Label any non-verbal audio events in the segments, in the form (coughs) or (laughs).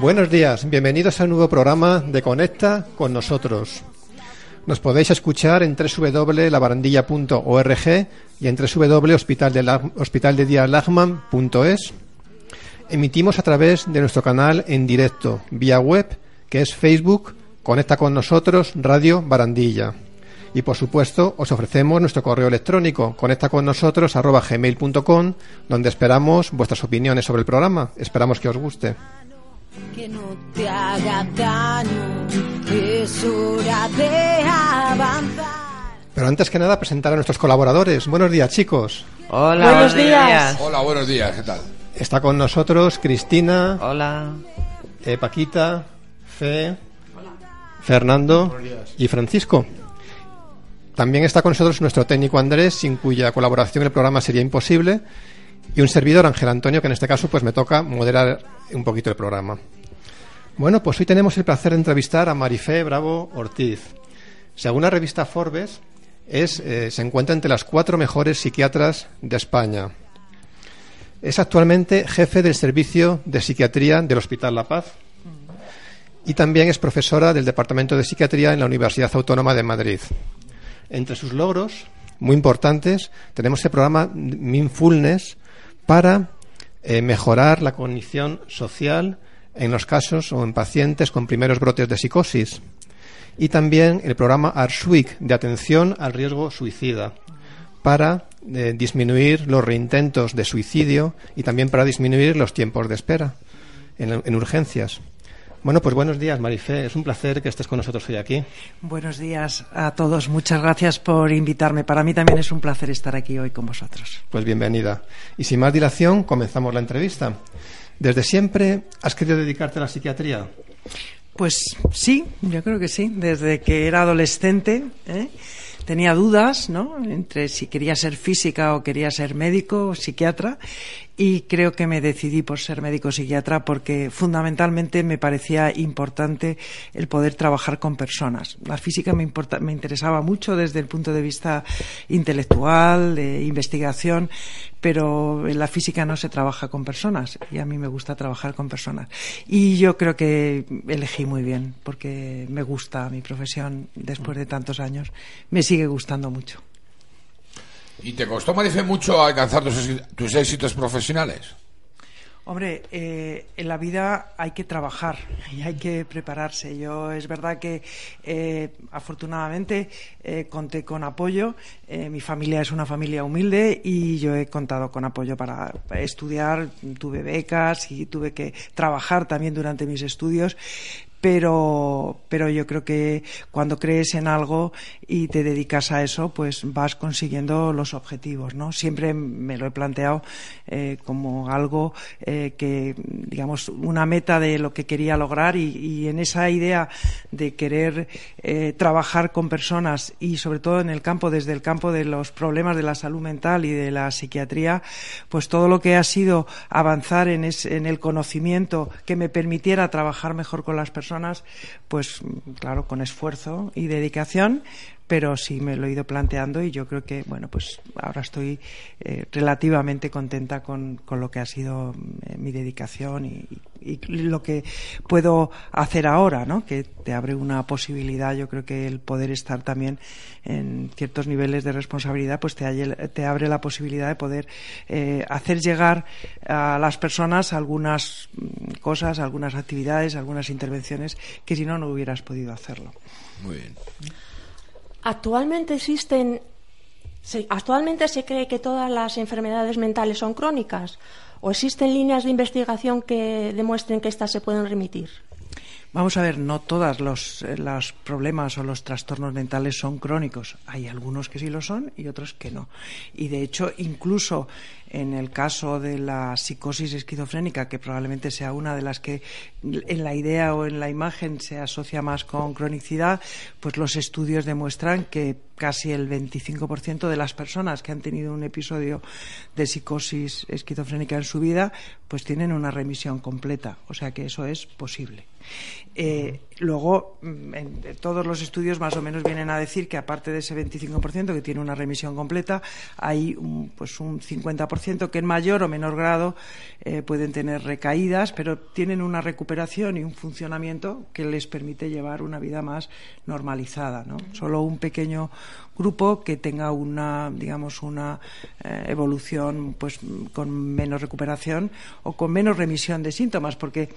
Buenos días, bienvenidos a un nuevo programa de Conecta con nosotros. Nos podéis escuchar en www.labarandilla.org y en www.hospitaldedialagman.es. Emitimos a través de nuestro canal en directo, vía web, que es Facebook, Conecta con nosotros, Radio Barandilla. Y por supuesto, os ofrecemos nuestro correo electrónico, conecta con nosotros gmail.com, donde esperamos vuestras opiniones sobre el programa. Esperamos que os guste. Que no te haga daño, es hora de avanzar. Pero antes que nada, presentar a nuestros colaboradores. Buenos días, chicos. Hola, Buenos días. Hola, buenos días, ¿qué tal? Está con nosotros Cristina, Hola. eh, Paquita, Fe, Fernando y Francisco. También está con nosotros nuestro técnico Andrés, sin cuya colaboración el programa sería imposible, y un servidor, Ángel Antonio, que en este caso pues me toca moderar un poquito el programa. Bueno, pues hoy tenemos el placer de entrevistar a Marifé Bravo Ortiz. Según la revista Forbes, es, eh, se encuentra entre las cuatro mejores psiquiatras de España. Es actualmente jefe del servicio de psiquiatría del Hospital La Paz y también es profesora del Departamento de Psiquiatría en la Universidad Autónoma de Madrid. Entre sus logros, muy importantes, tenemos el programa Mindfulness para eh, mejorar la cognición social en los casos o en pacientes con primeros brotes de psicosis. Y también el programa ARSWIC de atención al riesgo suicida para eh, disminuir los reintentos de suicidio y también para disminuir los tiempos de espera en urgencias. Bueno, pues buenos días, Marifé. Es un placer que estés con nosotros hoy aquí. Buenos días a todos. Muchas gracias por invitarme. Para mí también es un placer estar aquí hoy con vosotros. Pues bienvenida. Y sin más dilación, comenzamos la entrevista. ¿Desde siempre has querido dedicarte a la psiquiatría? Pues sí, yo creo que sí. Desde que era adolescente ¿eh? tenía dudas, ¿no? Entre si quería ser física o quería ser médico o psiquiatra. Y creo que me decidí por ser médico psiquiatra porque fundamentalmente me parecía importante el poder trabajar con personas. La física me, importa, me interesaba mucho desde el punto de vista intelectual, de investigación, pero en la física no se trabaja con personas y a mí me gusta trabajar con personas. Y yo creo que elegí muy bien porque me gusta mi profesión después de tantos años. Me sigue gustando mucho. ¿Y te costó, Marife, mucho alcanzar tus, tus éxitos profesionales? Hombre, eh, en la vida hay que trabajar y hay que prepararse. Yo es verdad que eh, afortunadamente eh, conté con apoyo. mi familia es una familia humilde y yo he contado con apoyo para estudiar. Tuve becas y tuve que trabajar también durante mis estudios pero, pero yo creo que cuando crees en algo y te dedicas a eso, pues vas consiguiendo los objetivos, ¿no? Siempre me lo he planteado eh, como algo eh, que, digamos, una meta de lo que quería lograr y, en esa idea de querer eh, trabajar con personas y sobre todo en el campo, desde el campo de los problemas de la salud mental y de la psiquiatría, pues todo lo que ha sido avanzar en, es, en el conocimiento que me permitiera trabajar mejor con las personas pues claro, con esfuerzo y dedicación, pero sí me lo he ido planteando y yo creo que, bueno, pues ahora estoy eh, relativamente contenta con, con, lo que ha sido eh, mi dedicación y, lo que puedo hacer ahora, ¿no? Que te abre una posibilidad, yo creo que el poder estar también en ciertos niveles de responsabilidad, pues te, te abre la posibilidad de poder eh, hacer llegar a las personas algunas cosas, algunas actividades, algunas intervenciones que si no, no hubieras podido hacerlo. Muy bien. Actualmente existen. Se, actualmente se cree que todas las enfermedades mentales son crónicas o existen líneas de investigación que demuestren que estas se pueden remitir. Vamos a ver, no todos los, eh, problemas o los trastornos mentales son crónicos. Hay algunos que sí lo son y otros que no. Y de hecho, incluso en el caso de la psicosis esquizofrénica, que probablemente sea una de las que en la idea o en la imagen se asocia más con cronicidad, pues los estudios demuestran que casi el 25% de las personas que han tenido un episodio de psicosis esquizofrénica en su vida, pues tienen una remisión completa. O sea que eso es posible. Eh, luego, mm, en, todos los estudios más o menos vienen a decir que aparte de ese 25% que tiene una remisión completa, hay un, pues un 50% que en mayor o menor grado eh, pueden tener recaídas, pero tienen una recuperación y un funcionamiento que les permite llevar una vida más normalizada. ¿no? Solo un pequeño grupo que tenga una, digamos, una eh, evolución pues con menos recuperación o con menos remisión de síntomas, porque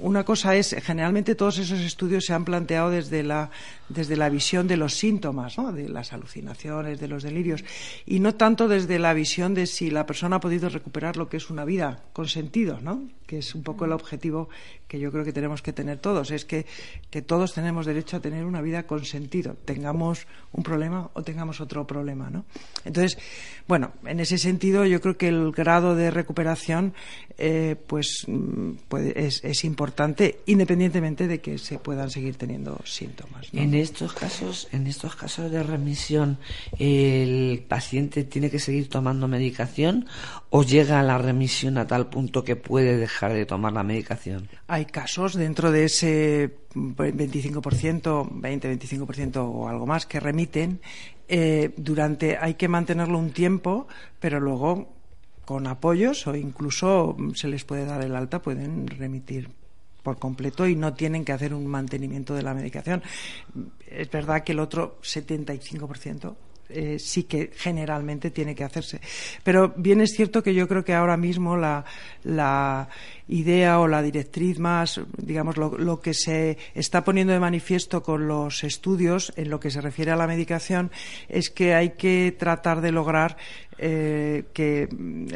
una cosa es, generalmente todos esos estudios se han planteado desde la, desde la visión de los síntomas, ¿no? de las alucinaciones, de los delirios, y no tanto desde la visión de si la persona ha podido recuperar lo que es una vida con sentido, ¿no? que es un poco el objetivo que yo creo que tenemos que tener todos, es que, que todos tenemos derecho a tener una vida con sentido, tengamos un problema o tengamos otro problema. ¿no? Entonces, bueno, en ese sentido yo creo que el grado de recuperación eh, pues, mm, es, es importante independientemente de que se puedan seguir teniendo síntomas. En estos casos, en estos casos de remisión, el paciente tiene que seguir tomando medicación o llega a la remisión a tal punto que puede dejar de tomar la medicación. Hay casos dentro de ese 25%, 20-25% o algo más que remiten eh, durante hay que mantenerlo un tiempo, pero luego con apoyos o incluso se les puede dar el alta, pueden remitir por completo y no tienen que hacer un mantenimiento de la medicación. Es verdad que el otro 75% eh, sí que generalmente tiene que hacerse. Pero bien es cierto que yo creo que ahora mismo la, la idea o la directriz más, digamos, lo, lo, que se está poniendo de manifiesto con los estudios en lo que se refiere a la medicación es que hay que tratar de lograr eh, que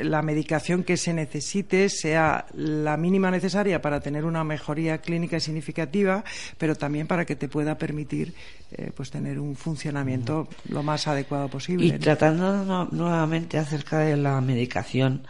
la medicación que se necesite sea la mínima necesaria para tener una mejoría clínica significativa, pero también para que te pueda permitir eh, pues tener un funcionamiento lo más adecuado posible. Y tratando nuevamente acerca de la medicación,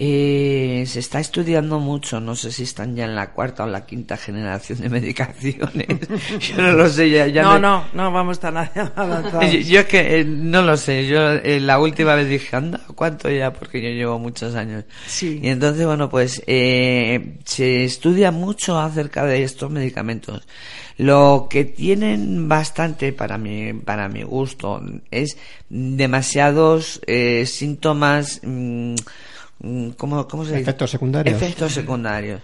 eh, se está estudiando mucho, no sé si están ya en la cuarta o la quinta generación de medicaciones. (laughs) yo no lo sé, ya, ya No, me... no, no vamos tan (laughs) avanzados. yo, yo, es que eh, no lo sé, yo eh, la última vez dije, anda, ¿cuánto ya? Porque yo llevo muchos años. Sí. Y entonces, bueno, pues eh, se estudia mucho acerca de estos medicamentos. Lo que tienen bastante para mi, para mi gusto es demasiados eh, síntomas. Mmm, ¿Cómo, cómo se dice? Efectos secundarios. Efectos secundarios.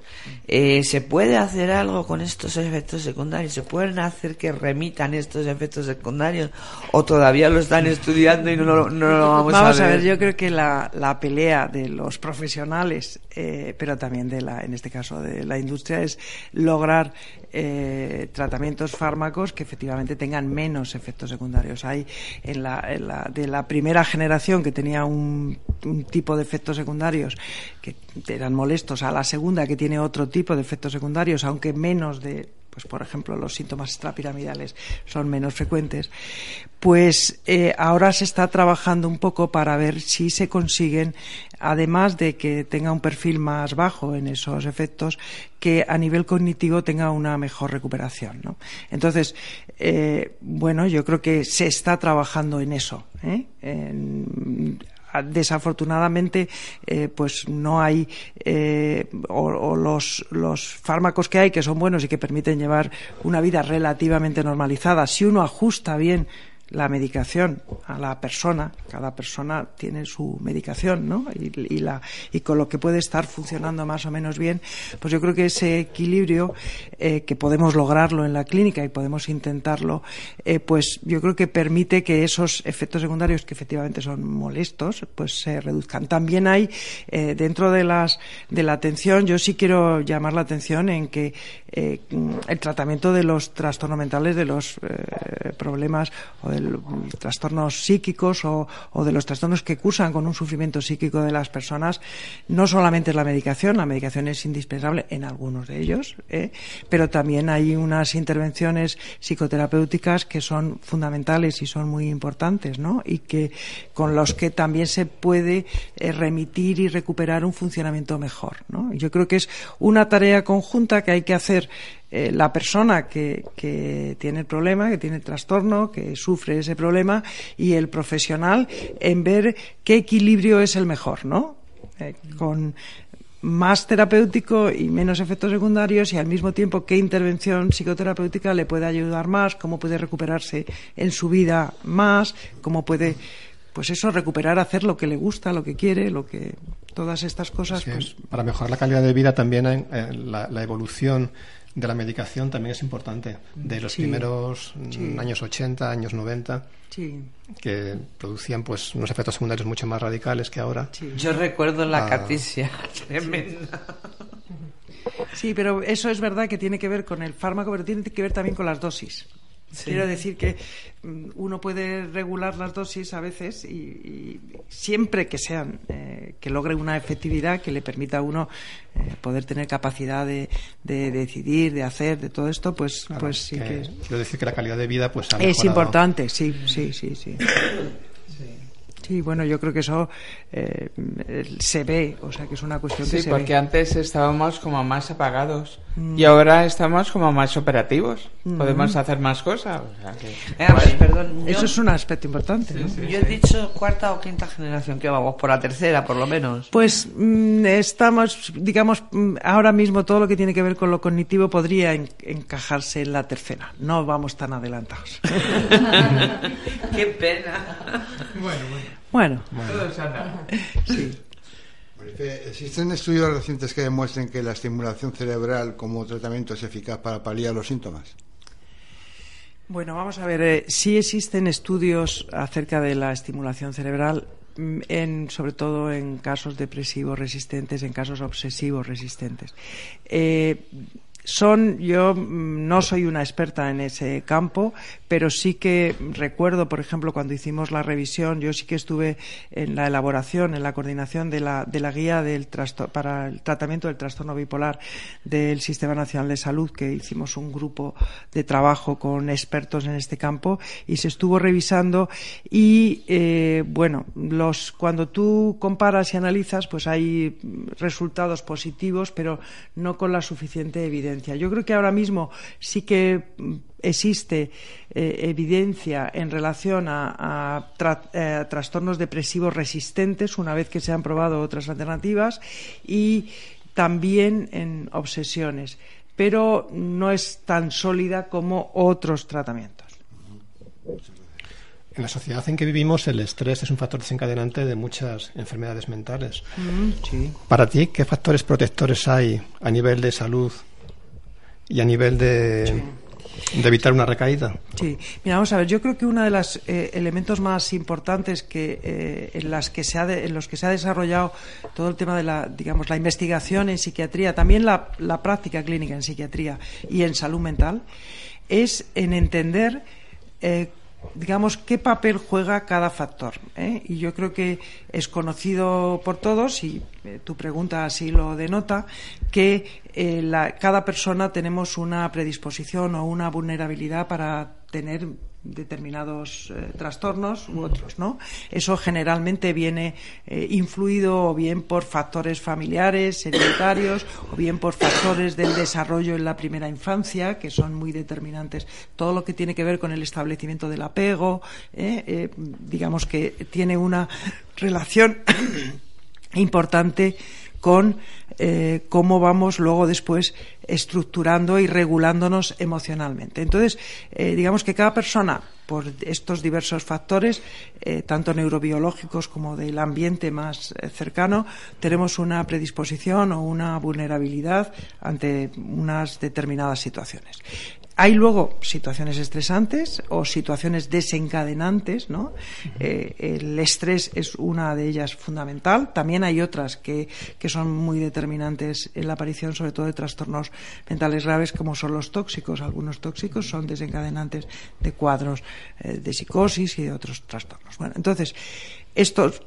Eh, ¿Se puede hacer algo con estos efectos secundarios? ¿Se pueden hacer que remitan estos efectos secundarios? ¿O todavía lo están estudiando y no, lo, no lo vamos, vamos a ver? a ver, yo creo que la, la pelea de los profesionales, eh, pero también de la, en este caso de la industria, es lograr eh, tratamientos fármacos que efectivamente tengan menos efectos secundarios. Hay en la, en la, de la primera generación que tenía un, un tipo de efectos que eran molestos a la segunda que tiene otro tipo de efectos secundarios, aunque menos de pues por ejemplo los síntomas extrapiramidales son menos frecuentes, pues eh, ahora se está trabajando un poco para ver si se consiguen, además de que tenga un perfil más bajo en esos efectos, que a nivel cognitivo tenga una mejor recuperación. ¿no? Entonces, eh, bueno, yo creo que se está trabajando en eso. ¿eh? Desafortunadamente eh, pues no hay eh, o, o los, los, fármacos que hay que son buenos y que permiten llevar una vida relativamente normalizada. Si uno ajusta bien la medicación a la persona, cada persona tiene su medicación, ¿no? Y, y, la, y con lo que puede estar funcionando más o menos bien, pues yo creo que ese equilibrio eh, que podemos lograrlo en la clínica y podemos intentarlo, eh, pues yo creo que permite que esos efectos secundarios que efectivamente son molestos, pues se reduzcan. También hay eh, dentro de las de la atención, yo sí quiero llamar la atención en que el tratamiento de los trastornos mentales, de los problemas o de los trastornos psíquicos o, o, de los trastornos que cursan con un sufrimiento psíquico de las personas, no solamente es la medicación, la medicación es indispensable en algunos de ellos, ¿eh? pero también hay unas intervenciones psicoterapéuticas que son fundamentales y son muy importantes, ¿no? Y que con los que también se puede eh, remitir y recuperar un funcionamiento mejor, ¿no? Yo creo que es una tarea conjunta que hay que hacer eh, la persona que, que, tiene el problema, que tiene el trastorno, que sufre ese problema, y el profesional en ver qué equilibrio es el mejor, ¿no? Eh, con más terapéutico y menos efectos secundarios y al mismo tiempo qué intervención psicoterapéutica le puede ayudar más, cómo puede recuperarse en su vida más, cómo puede pues eso recuperar hacer lo que le gusta, lo que quiere, lo que todas estas cosas sí, pues para mejorar la calidad de vida también eh, la, la evolución de la medicación también es importante. De los Sí, primeros sí. mm, años 80, años 90, sí, que producían pues unos efectos secundarios mucho más radicales que ahora. sí. Yo recuerdo la Ah. catisia tremenda. Sí, pero eso es verdad que tiene que ver con el fármaco, pero tiene que ver también con las dosis. Sí. Quiero decir que mm, uno puede regular las dosis a veces y, y siempre que sean eh, que logre una efectividad que le permita a uno eh, poder tener capacidad de, de decidir, de hacer, de todo esto, pues, Claro, pues sí que, Quiero decir que la calidad de vida pues ha es importante, sí, sí, sí, sí. Sí, bueno, yo creo que eso eh, se ve, o sea que es una cuestión que Sí, se porque ve. antes estábamos como más apagados y ahora estamos como más operativos. Podemos hacer más cosas. o sea que- Eh, ver, perdón, yo, Eso es un aspecto importante. ¿no? yo he dicho cuarta o quinta generación, que vamos por la tercera, por lo menos. Pues mm, estamos, digamos, mm, ahora mismo todo lo que tiene que ver con lo cognitivo podría en- encajarse en la tercera. No vamos tan adelantados. (laughs) (laughs) Qué pena. bueno, Marife, ¿Existen estudios recientes que demuestren que la estimulación cerebral como tratamiento es eficaz para paliar los síntomas? bueno, vamos a ver. eh, sí existen estudios acerca de la estimulación cerebral, mm, en, sobre todo en casos depresivos resistentes, en casos obsesivos resistentes. Eh, son, yo mm, no soy una experta en ese campo, pero sí que recuerdo, por ejemplo, cuando hicimos la revisión, yo sí que estuve en la elaboración, en la coordinación de la, de la guía del para el tratamiento del trastorno bipolar del Sistema Nacional de Salud, que hicimos un grupo de trabajo con expertos en este campo y se estuvo revisando y, eh, bueno, los, cuando tú comparas y analizas, pues hay resultados positivos, pero no con la suficiente evidencia. Yo creo que ahora mismo sí que mm, existe eh, evidencia en relación a, a tra- eh, trastornos depresivos resistentes una vez que se han probado otras alternativas y también en obsesiones, pero no es tan sólida como otros tratamientos. En la sociedad en que vivimos el estrés es un factor desencadenante de muchas enfermedades mentales. Sí. Para ti, ¿qué factores protectores hay a nivel de salud y a nivel de, de evitar una recaída? Sí, mira, vamos a ver. Yo creo que uno de los eh, elementos más importantes que eh, en las que se ha de- en los que se ha desarrollado todo el tema de la, digamos, la investigación en psiquiatría, también la, la práctica clínica en psiquiatría y en salud mental, es en entender eh, digamos, qué papel juega cada factor. ¿eh? Y yo creo que es conocido por todos, y eh, tu pregunta así lo denota, que eh, cada persona tenemos una predisposición o una vulnerabilidad para tener determinados eh, trastornos u otros, ¿no? Eso generalmente viene eh, influido o bien por factores familiares, hereditarios, o bien por factores del desarrollo en la primera infancia, que son muy determinantes. Todo lo que tiene que ver con el establecimiento del apego, ¿eh? Digamos que tiene una relación (coughs) importante con cómo vamos luego después estructurando y regulándonos emocionalmente. Entonces, eh, digamos que cada persona, por estos diversos factores, eh, tanto neurobiológicos como del ambiente más eh, cercano, tenemos una predisposición o una vulnerabilidad ante unas determinadas situaciones. Hay luego situaciones estresantes o situaciones desencadenantes, ¿no? Eh, el estrés es una de ellas fundamental. También hay otras que, que, son muy determinantes en la aparición, sobre todo de trastornos mentales graves, como son los tóxicos. Algunos tóxicos son desencadenantes de cuadros eh, de psicosis y de otros trastornos. Bueno, entonces, estos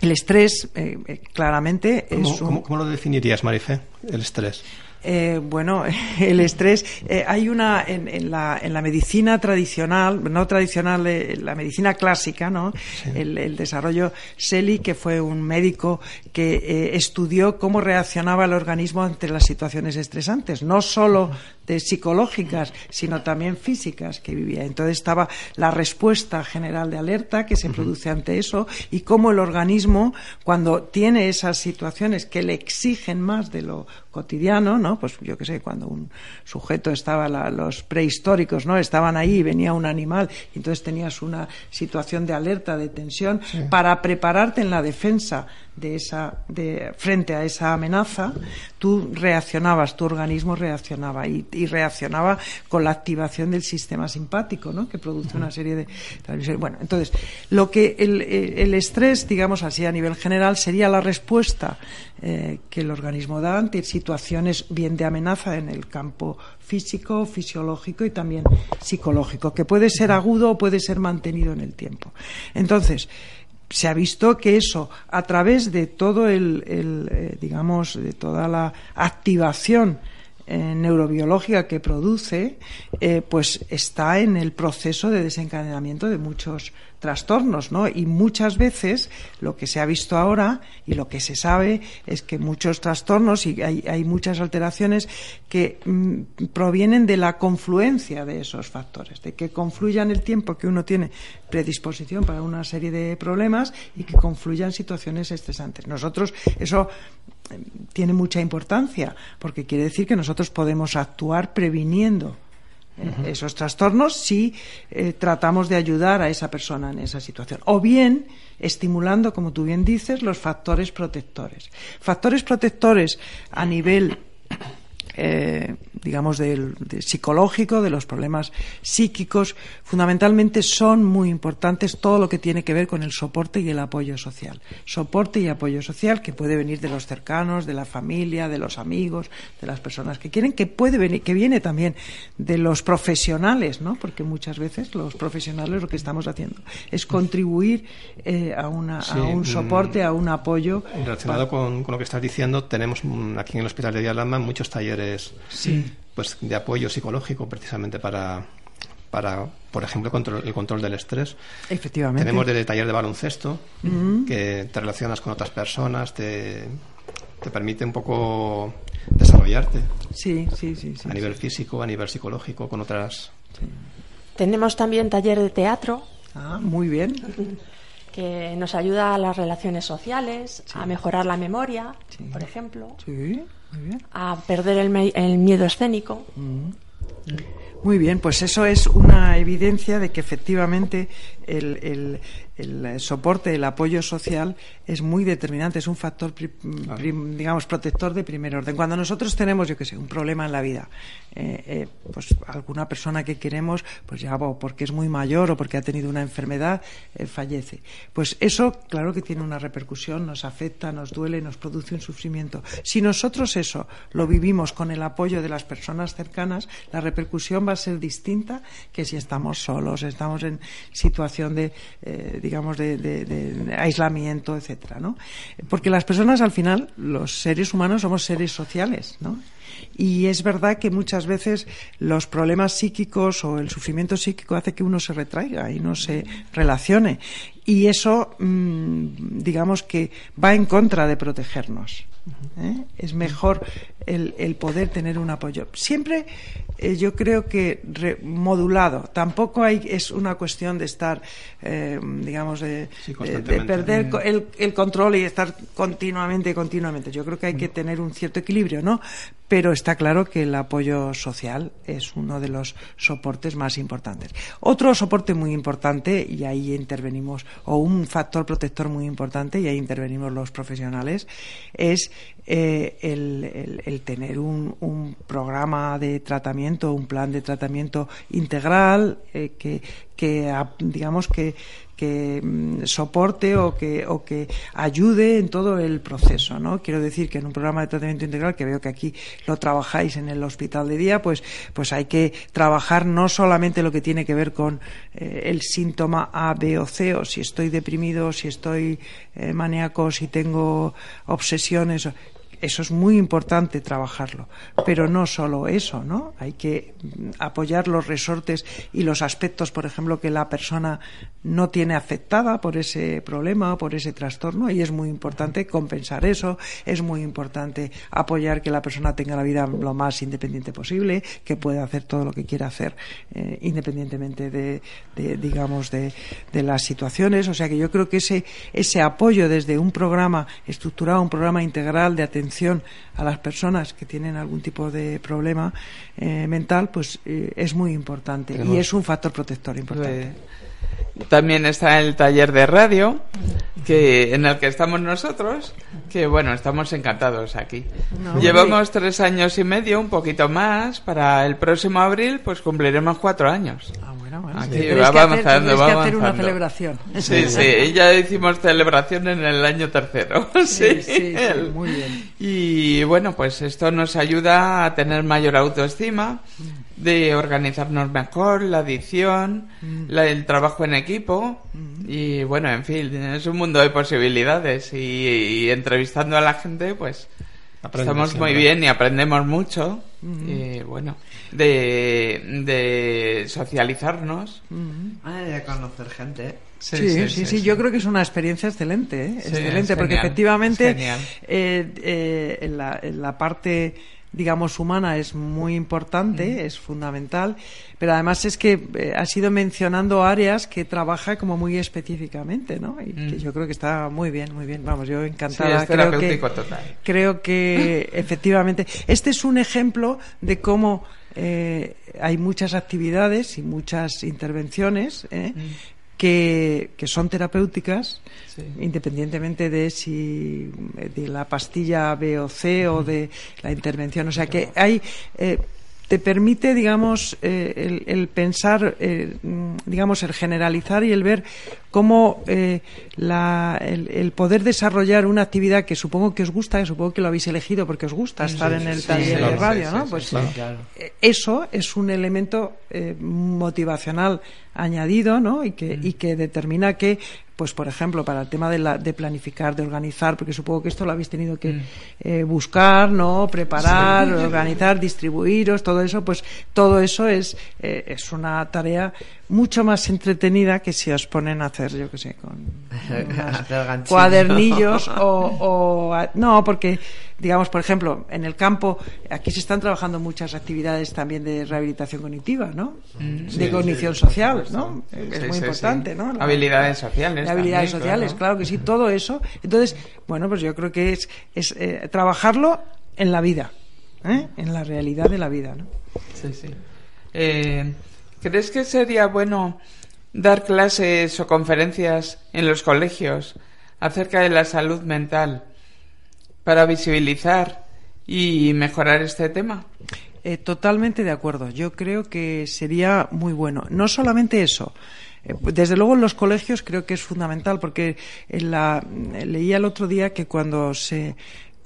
el estrés, eh, eh claramente, ¿Cómo, es. Un... ¿cómo, ¿Cómo, lo definirías, Marife? El estrés. Eh, bueno, (laughs) el estrés, eh, hay una en, en, la, en, la, medicina tradicional, no tradicional, eh, la medicina clásica, ¿no? Sí. El, el, desarrollo Selly, que fue un médico que eh, estudió cómo reaccionaba el organismo ante las situaciones estresantes, no solo de psicológicas, sino también físicas que vivía. Entonces estaba la respuesta general de alerta que se uh -huh. produce ante eso y cómo el organismo, cuando tiene esas situaciones que le exigen más de lo cotidiano, ¿no? Pues yo qué sé, cuando un sujeto estaba, la, los prehistóricos, ¿no? Estaban ahí y venía un animal y entonces tenías una situación de alerta, de tensión, sí. para prepararte en la defensa de esa, de, frente a esa amenaza, tú reaccionabas, tu organismo reaccionaba y, y reaccionaba con la activación del sistema simpático, ¿no? Que produce una serie de. Bueno, entonces, lo que el, el estrés, digamos así a nivel general, sería la respuesta eh, que el organismo da ante situaciones bien de amenaza en el campo físico, fisiológico y también psicológico, que puede ser agudo o puede ser mantenido en el tiempo. Entonces, se ha visto que eso, a través de todo el, eh, digamos, de toda la activación eh, neurobiológica que produce, pues está en el proceso de desencadenamiento de muchos trastornos, ¿no? Y muchas veces lo que se ha visto ahora y lo que se sabe es que muchos trastornos y hay, hay muchas alteraciones que mm, provienen de la confluencia de esos factores, de que confluyan el tiempo que uno tiene predisposición para una serie de problemas y que confluyan situaciones estresantes. Nosotros eso tiene mucha importancia porque quiere decir que nosotros podemos actuar previniendo -huh. esos trastornos si eh, tratamos de ayudar a esa persona en esa situación. O bien estimulando, como tú bien dices, los factores protectores. Factores protectores a nivel eh, digamos, del, de psicológico, de los problemas psíquicos, fundamentalmente son muy importantes todo lo que tiene que ver con el soporte y el apoyo social. Soporte y apoyo social que puede venir de los cercanos, de la familia, de los amigos, de las personas que quieren, que puede venir, que viene también de los profesionales, ¿no? Porque muchas veces los profesionales lo que estamos haciendo es contribuir eh, a, una, sí, a, un soporte, a un apoyo. Relacionado para... con, con, lo que estás diciendo, tenemos aquí en el Hospital de Dialama muchos talleres. Sí pues de apoyo psicológico precisamente para para, por ejemplo, control, el control del estrés. Efectivamente. Tenemos desde taller de baloncesto, uh -huh. que te relacionas con otras personas, te, te permite un poco desarrollarte. Sí, sí, sí. sí a nivel sí. físico, a nivel psicológico, con otras. Sí. Tenemos también taller de teatro. Ah, muy bien. (laughs) Que nos ayuda a las relaciones sociales, sí. a mejorar la memoria, por ejemplo. Sí a perder el, el miedo escénico. Mm. Muy bien, pues eso es una evidencia de que efectivamente el, el, el soporte, el apoyo social es muy determinante, es un factor, pri, pri, digamos, protector de primer orden. Cuando nosotros tenemos, yo qué sé, un problema en la vida, eh, eh, pues alguna persona que queremos, pues ya o porque es muy mayor o porque ha tenido una enfermedad, eh, fallece. Pues eso, claro que tiene una repercusión, nos afecta, nos duele, nos produce un sufrimiento. Si nosotros eso lo vivimos con el apoyo de las personas cercanas, la repercusión va a ser distinta que si estamos solos, estamos en situación de, digamos, de, aislamiento, etcétera, ¿no? Porque las personas, al final, los seres humanos somos seres sociales, ¿no? Y es verdad que muchas veces los problemas psíquicos o el sufrimiento psíquico hace que uno se retraiga y no se relacione. Y eso, mmm, digamos que va en contra de protegernos. ¿Eh? Es mejor el, el, poder tener un apoyo. Siempre eh, yo creo que re, modulado. Tampoco hay, es una cuestión de estar, eh, digamos, de, sí, de, de perder el, el, control y estar continuamente, continuamente. Yo creo que hay que tener un cierto equilibrio, ¿no? pero está claro que el apoyo social es uno de los soportes más importantes. Otro soporte muy importante, y ahí intervenimos, o un factor protector muy importante, y ahí intervenimos los profesionales, es eh, el, tener un, programa de tratamiento, un plan de tratamiento integral eh, que, que, digamos, que, que mm, soporte o que, o que ayude en todo el proceso, ¿no? Quiero decir que en un programa de tratamiento integral, que veo que aquí lo trabajáis en el hospital de día, pues, pues hay que trabajar no solamente lo que tiene que ver con eh, el síntoma A, B o C, o si estoy deprimido, si estoy eh, maníaco, si tengo obsesiones, eso es muy importante trabajarlo. Pero no solo eso, ¿no? Hay que apoyar los resortes y los aspectos, por ejemplo, que la persona no tiene afectada por ese problema por ese trastorno y es muy importante compensar eso, es muy importante apoyar que la persona tenga la vida lo más independiente posible, que pueda hacer todo lo que quiera hacer eh, independientemente de, digamos, de, de, las situaciones. O sea que yo creo que ese, ese apoyo desde un programa estructurado, un programa integral de atención a las personas que tienen algún tipo de problema eh, mental, pues eh, es muy importante y es un factor protector importante. También está el taller de radio, que en el que estamos nosotros, que bueno, estamos encantados aquí. Llevamos tres años y medio, un poquito más. Para el próximo abril, pues cumpliremos cuatro años. Ah, bueno, bueno. Aquí va avanzando, que hacer una celebración. Sí, sí, ya hicimos celebración en el año tercero. (laughs) Sí, sí, sí, muy bien. Y bueno, pues esto nos ayuda a tener mayor autoestima de organizarnos mejor, la edición, mm. el trabajo en equipo mm. y bueno, en fin, es un mundo de posibilidades y, entrevistando a la gente pues estamos muy bien y aprendemos mucho y bueno, de, de socializarnos. de conocer gente. Sí sí, sí, yo creo que es una experiencia excelente, ¿eh? excelente, porque efectivamente eh, eh, en, la, en la parte digamos, humana es muy importante, es fundamental, pero además es que eh, ha sido mencionando áreas que trabaja como muy específicamente, ¿no? Y que yo creo que está muy bien, muy bien. Vamos, yo encantada. creo que, Creo que (laughs) efectivamente este es un ejemplo de cómo eh, hay muchas actividades y muchas intervenciones ¿eh? Que, que son terapéuticas, independientemente de si de la pastilla B o C o de la intervención. O sea que hay eh, te permite, digamos, eh, el, pensar, eh, digamos, el generalizar y el ver cómo eh, el, poder desarrollar una actividad que supongo que os gusta, que supongo que lo habéis elegido porque os gusta estar en el taller de radio, ¿no? Pues eso es un elemento motivacional añadido, ¿no? Y que, y que determina que pues por ejemplo para el tema de, la, de planificar, de organizar, porque supongo que esto lo habéis tenido que mm. eh, buscar, no, preparar, organizar, distribuiros, todo eso, pues todo eso es eh, es una tarea mucho más entretenida que si os ponen a hacer, yo qué sé, con (laughs) cuadernillos (laughs) o, o, no, porque digamos, por ejemplo, en el campo aquí se están trabajando muchas actividades también de rehabilitación cognitiva, ¿no? Mm. de cognición social, ¿no? es muy importante, ¿no? habilidades sociales. habilidades sociales, claro. que sí, todo eso. Entonces, bueno, pues yo creo que es, es eh, trabajarlo en la vida, ¿eh? en la realidad de la vida, ¿no? Sí, sí. Eh, ¿Crees que sería bueno dar clases o conferencias en los colegios acerca de la salud mental para visibilizar y mejorar este tema? Eh, totalmente de acuerdo. Yo creo que sería muy bueno. No solamente eso. Eh, desde luego en los colegios creo que es fundamental porque en la, leía el otro día que cuando se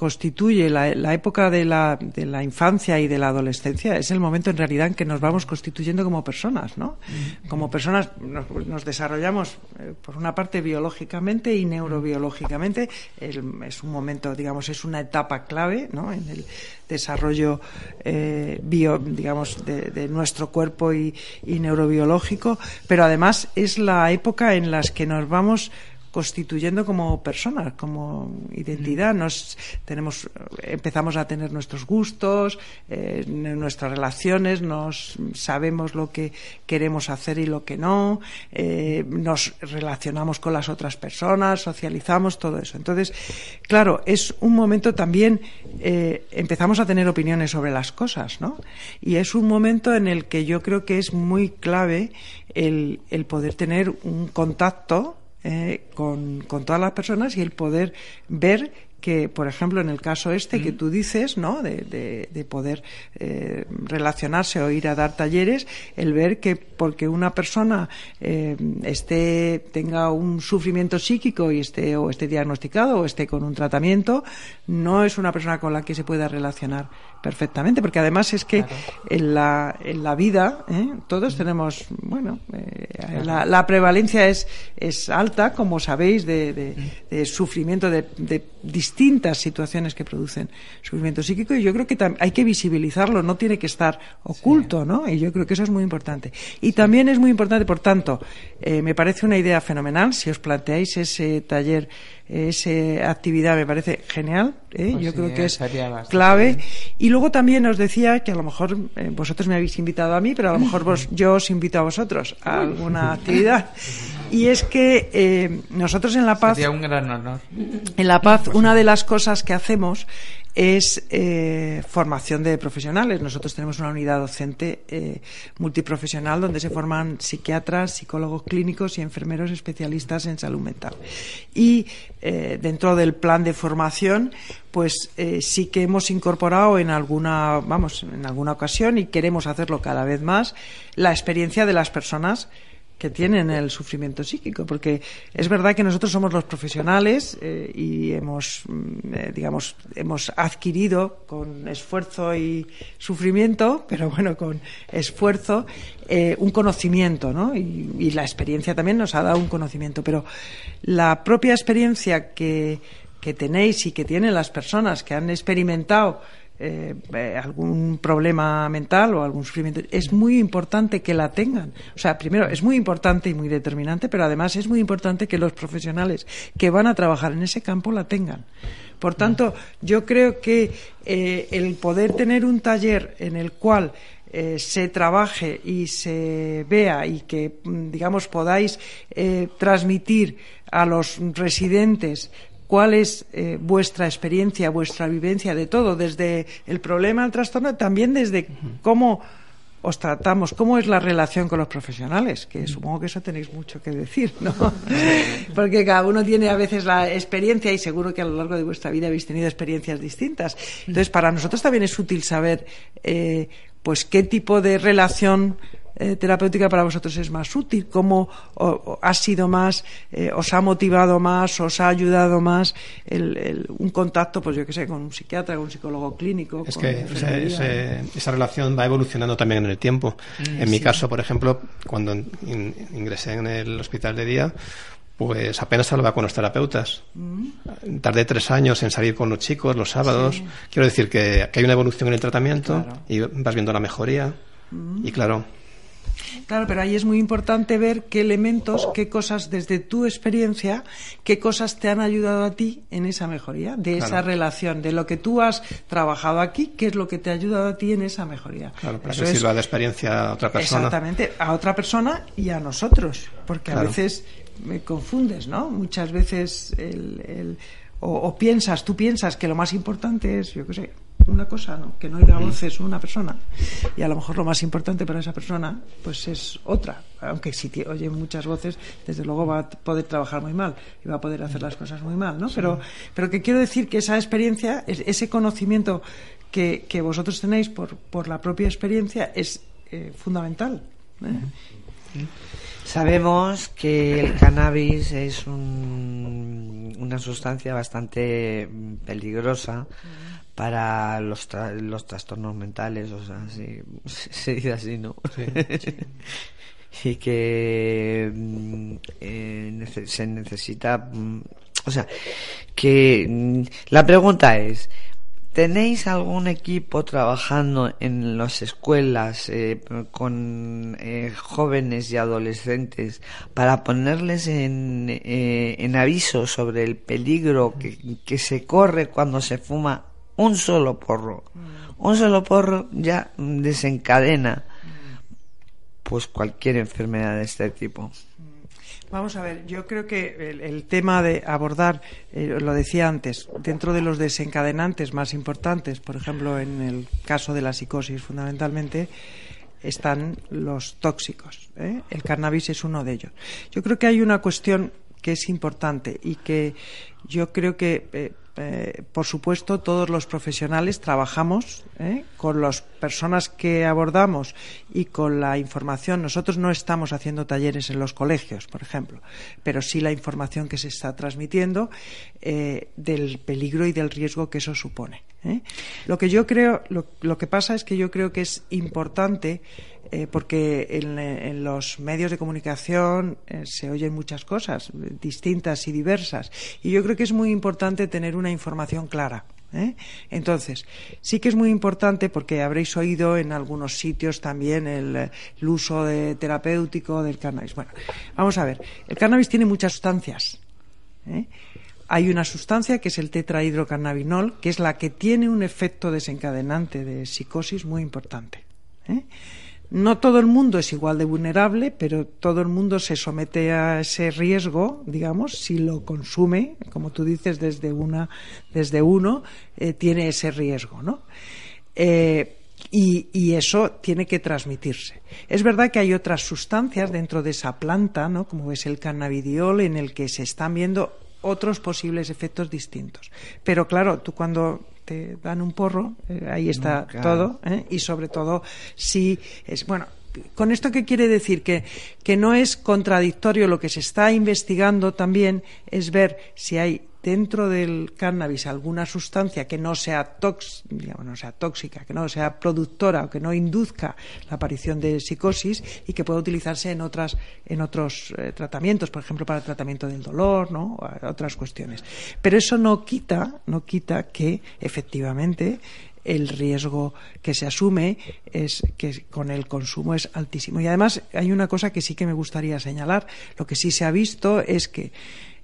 constituye la, época de la, de la, infancia y de la adolescencia, es el momento en realidad en que nos vamos constituyendo como personas, ¿no? Como personas nos, desarrollamos, eh, por una parte, biológicamente y neurobiológicamente. es un momento, digamos, es una etapa clave, ¿no? En el desarrollo eh, bio, digamos, de, nuestro cuerpo y, y neurobiológico, pero además es la época en la que nos vamos constituyendo como personas, como identidad. Nos tenemos, empezamos a tener nuestros gustos, eh, nuestras relaciones, nos sabemos lo que queremos hacer y lo que no, eh, nos relacionamos con las otras personas, socializamos, todo eso. Entonces, claro, es un momento también eh, empezamos a tener opiniones sobre las cosas, ¿no? Y es un momento en el que yo creo que es muy clave el, el poder tener un contacto eh, con, con, todas las personas y el poder ver que, por ejemplo, en el caso este que tú dices, ¿no? De, de, poder eh, relacionarse o ir a dar talleres, el ver que porque una persona eh, esté tenga un sufrimiento psíquico y esté o esté diagnosticado o esté con un tratamiento, no es una persona con la que se pueda relacionar perfectamente, porque además es que en, la, en la vida ¿eh? todos tenemos, bueno, eh, la, la, prevalencia es, es alta, como sabéis, de, de, de sufrimiento, de, de, distintas situaciones que producen sufrimiento psíquico, y yo creo que hay que visibilizarlo, no tiene que estar oculto, ¿no? Y yo creo que eso es muy importante. Y también es muy importante, por tanto, eh, me parece una idea fenomenal si os planteáis ese taller esa actividad me parece genial, ¿eh? pues yo sí, creo que es estaría clave. bien. Y luego también os decía que a lo mejor eh, vosotros me habéis invitado a mí, pero a lo mejor vos, yo os invito a vosotros a alguna actividad. Y es que eh, nosotros en La Paz, Sería un gran honor. en La Paz, una de las cosas que hacemos es eh, formación de profesionales. Nosotros tenemos una unidad docente eh, multiprofesional donde se forman psiquiatras, psicólogos clínicos y enfermeros especialistas en salud mental. Y eh, dentro del plan de formación, pues sí que hemos incorporado en alguna, vamos, en alguna ocasión y queremos hacerlo cada vez más la experiencia de las personas que tienen el sufrimiento psíquico, porque es verdad que nosotros somos los profesionales eh, y hemos, eh, digamos, hemos adquirido con esfuerzo y sufrimiento, pero bueno, con esfuerzo, eh, un conocimiento, ¿no? Y, la experiencia también nos ha dado un conocimiento, pero la propia experiencia que tenéis y que tienen las personas que han experimentado eh, eh, algún problema mental o algún sufrimiento, es muy importante que la tengan. O sea, primero, es muy importante y muy determinante, pero además es muy importante que los profesionales que van a trabajar en ese campo la tengan. Por tanto, yo creo que eh, el poder tener un taller en el cual eh, se trabaje y se vea y que, digamos, podáis transmitir a los residentes cuál es eh, vuestra experiencia, vuestra vivencia de todo, desde el problema al trastorno, también desde cómo os tratamos, cómo es la relación con los profesionales, que supongo que eso tenéis mucho que decir, ¿no? (laughs) Porque cada uno tiene a veces la experiencia y seguro que a lo largo de vuestra vida habéis tenido experiencias distintas. Entonces, para nosotros también es útil saber, eh, pues, qué tipo de relación eh, terapéutica para vosotros es más útil, cómo o, o ha sido más, eh, os ha motivado más, os ha ayudado más el, el, un contacto, pues yo que sé, con un psiquiatra, con un psicólogo clínico. Es con que ese, ese, esa relación va evolucionando también en el tiempo. En mi sí. caso, por ejemplo, cuando in, ingresé en el hospital de día, pues apenas hablaba con los terapeutas. Mm. Tardé tres años en salir con los chicos los sábados. Sí. Quiero decir que, que, hay una evolución en el tratamiento Claro. y vas viendo la mejoría. Mm. Y claro, Claro, pero ahí es muy importante ver qué elementos, qué cosas desde tu experiencia, qué cosas te han ayudado a ti en esa mejoría, de esa relación, de lo que tú has trabajado aquí, qué es lo que te ha ayudado a ti en esa mejoría. claro para Eso que sirva de experiencia a otra persona. Exactamente, a otra persona y a nosotros, porque a veces me confundes, ¿no? Muchas veces el, el- o, o piensas, tú piensas que lo más importante es, yo qué sé, una cosa, ¿no? Que no oiga voces una persona y a lo mejor lo más importante para esa persona pues es otra, aunque si te oye muchas voces, desde luego va a poder trabajar muy mal y va a poder hacer las cosas muy mal, ¿no? Pero pero que quiero decir que esa experiencia, es- ese conocimiento que, que vosotros tenéis por, por la propia experiencia es eh, fundamental. ¿eh? Sabemos que el cannabis es un- una sustancia bastante mm, peligrosa para los, tra- los trastornos mentales, o sea, sí, (laughs) se dice así, ¿no? (laughs) y que mm, eh, nece- se necesita, mm, o sea, que mm, la pregunta es, ¿Tenéis algún equipo trabajando en las escuelas eh, con eh, jóvenes y adolescentes para ponerles en, eh, en aviso sobre el peligro que, que se corre cuando se fuma un solo porro? Un solo porro ya desencadena pues cualquier enfermedad de este tipo. Vamos a ver, yo creo que el, tema de abordar, eh, lo decía antes, dentro de los desencadenantes más importantes, por ejemplo, en el caso de la psicosis fundamentalmente, están los tóxicos. ¿eh? El cannabis es uno de ellos. Yo creo que hay una cuestión que es importante y que yo creo que eh, eh, por supuesto, todos los profesionales trabajamos ¿eh? con las personas que abordamos y con la información. Nosotros no estamos haciendo talleres en los colegios, por ejemplo, pero sí la información que se está transmitiendo eh, del peligro y del riesgo que eso supone. Lo que yo creo, lo, lo que pasa es que yo creo que es importante eh, porque en, los medios de comunicación eh, se oyen muchas cosas distintas y diversas. Y yo creo que es muy importante tener una información clara. ¿eh? Entonces, sí que es muy importante porque habréis oído en algunos sitios también el, el uso de terapéutico del cannabis. Bueno, vamos a ver. El cannabis tiene muchas sustancias. ¿eh? Hay una sustancia que es el tetrahidrocannabinol, que es la que tiene un efecto desencadenante de psicosis muy importante. ¿eh? No todo el mundo es igual de vulnerable, pero todo el mundo se somete a ese riesgo, digamos, si lo consume, como tú dices, desde una, desde uno, eh, tiene ese riesgo, ¿no? Eh, y, y, eso tiene que transmitirse. Es verdad que hay otras sustancias dentro de esa planta, ¿no? como es el cannabidiol, en el que se están viendo otros posibles efectos distintos. Pero claro, tú cuando te dan un porro, eh, ahí está claro. todo, ¿eh? y sobre todo si es bueno. ¿Con esto qué quiere decir? Que, que no es contradictorio lo que se está investigando también es ver si hay dentro del cannabis alguna sustancia que no sea, tox, digamos, no sea tóxica, que no sea productora o que no induzca la aparición de psicosis y que pueda utilizarse en, otras, en otros eh, tratamientos, por ejemplo, para el tratamiento del dolor, ¿no? O otras cuestiones. Pero eso no quita, no quita que efectivamente el riesgo que se asume es que con el consumo es altísimo. Y además hay una cosa que sí que me gustaría señalar. Lo que sí se ha visto es que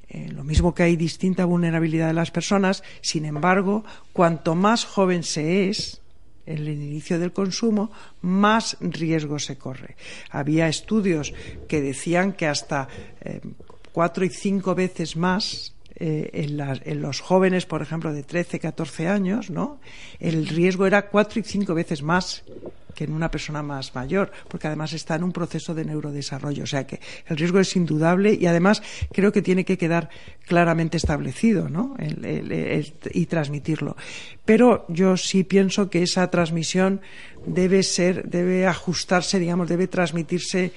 eh, lo mismo que hay distinta vulnerabilidad de las personas, sin embargo, cuanto más joven se es, en el inicio del consumo, más riesgo se corre. Había estudios que decían que hasta eh, cuatro y cinco veces más eh, en, en, los jóvenes, por ejemplo, de 13, 14 años, ¿no? El riesgo era cuatro y cinco veces más que en una persona más mayor, porque además está en un proceso de neurodesarrollo. O sea que el riesgo es indudable y además creo que tiene que quedar claramente establecido ¿no? el, y transmitirlo. Pero yo sí pienso que esa transmisión debe ser, debe ajustarse, digamos, debe transmitirse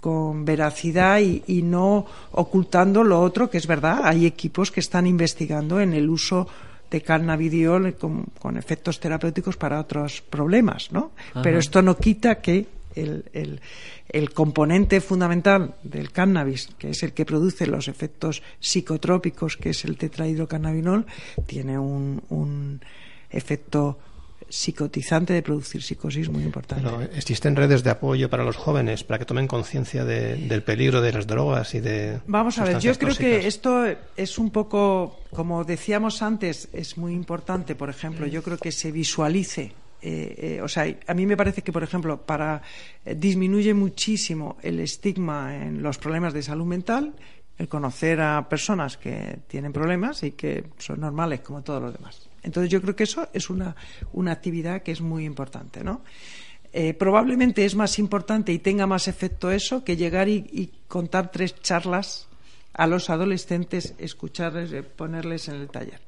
con veracidad y, no ocultando lo otro, que es verdad, hay equipos que están investigando en el uso de cannabidiol con, con efectos terapéuticos para otros problemas, ¿no? Ajá. Pero esto no quita que el, el, el, componente fundamental del cannabis, que es el que produce los efectos psicotrópicos, que es el tetrahidrocannabinol, tiene un, un efecto psicotizante de producir psicosis muy importante. Pero existen redes de apoyo para los jóvenes para que tomen conciencia de, del peligro de las drogas y de. Vamos a ver, yo creo tóxicas. que esto es un poco, como decíamos antes, es muy importante, por ejemplo, yo creo que se visualice eh, eh, o sea, a mí me parece que, por ejemplo, para eh, disminuye muchísimo el estigma en los problemas de salud mental, el conocer a personas que tienen problemas y que son normales como todos los demás. Entonces yo creo que eso es una, una actividad que es muy importante, ¿no? Eh, probablemente es más importante y tenga más efecto eso que llegar y, y contar tres charlas a los adolescentes, escucharles, eh, ponerles en el taller.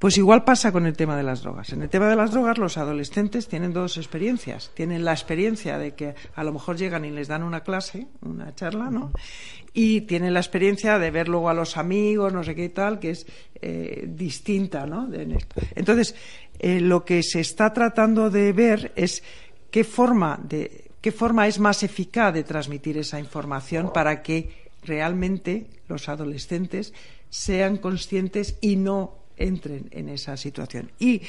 Pues igual pasa con el tema de las drogas. En el tema de las drogas, los adolescentes tienen dos experiencias. Tienen la experiencia de que a lo mejor llegan y les dan una clase, una charla, ¿no? Y tienen la experiencia de ver luego a los amigos, no sé qué tal, que es eh, distinta, ¿no? Entonces, eh, lo que se está tratando de ver es qué forma de qué forma es más eficaz de transmitir esa información para que realmente los adolescentes sean conscientes y no entren en esa situación. Y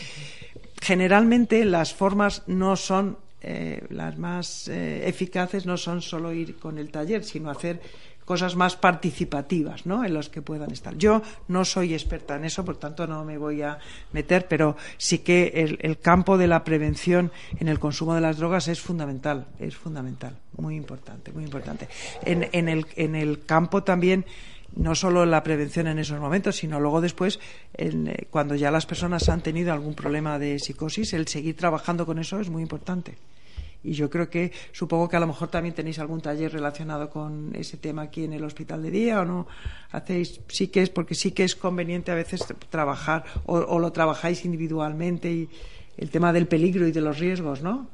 generalmente las formas no son eh, las más eh, eficaces, no son solo ir con el taller, sino hacer cosas más participativas, ¿no? En los que puedan estar. Yo no soy experta en eso, por tanto no me voy a meter, pero sí que el, campo de la prevención en el consumo de las drogas es fundamental, es fundamental, muy importante, muy importante. En, el, en el campo también no solo la prevención en esos momentos, sino luego después, en, eh, cuando ya las personas han tenido algún problema de psicosis, el seguir trabajando con eso es muy importante. Y yo creo que, supongo que a lo mejor también tenéis algún taller relacionado con ese tema aquí en el hospital de día o no hacéis, sí que es, porque sí que es conveniente a veces trabajar o, o lo trabajáis individualmente y el tema del peligro y de los riesgos, ¿no?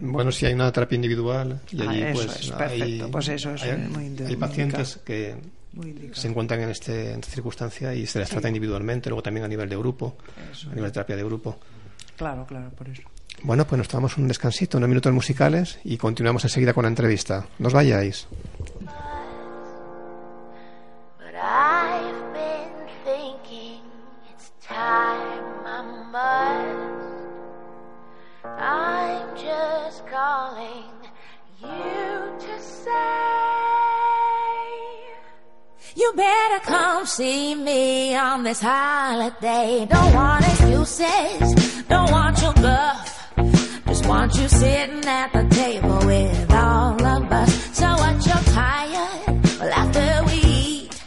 Bueno, si hay una terapia individual y Ah, allí eso pues es, hay, perfecto. Pues eso es hay, muy hay pacientes que Muy se encuentran en, este, en esta circunstancia y se les trata individualmente, luego también a nivel de grupo, a nivel de terapia de grupo. Claro, claro, por eso. Bueno, pues nos tomamos un descansito, unos minutos musicales y continuamos enseguida con la entrevista. No os vayáis. I'm just calling you to say. You better come see me on this holiday. Don't want excuses, don't want your guff. Just want you sitting at the table with all of us. So what you're tired? Well, after we eat,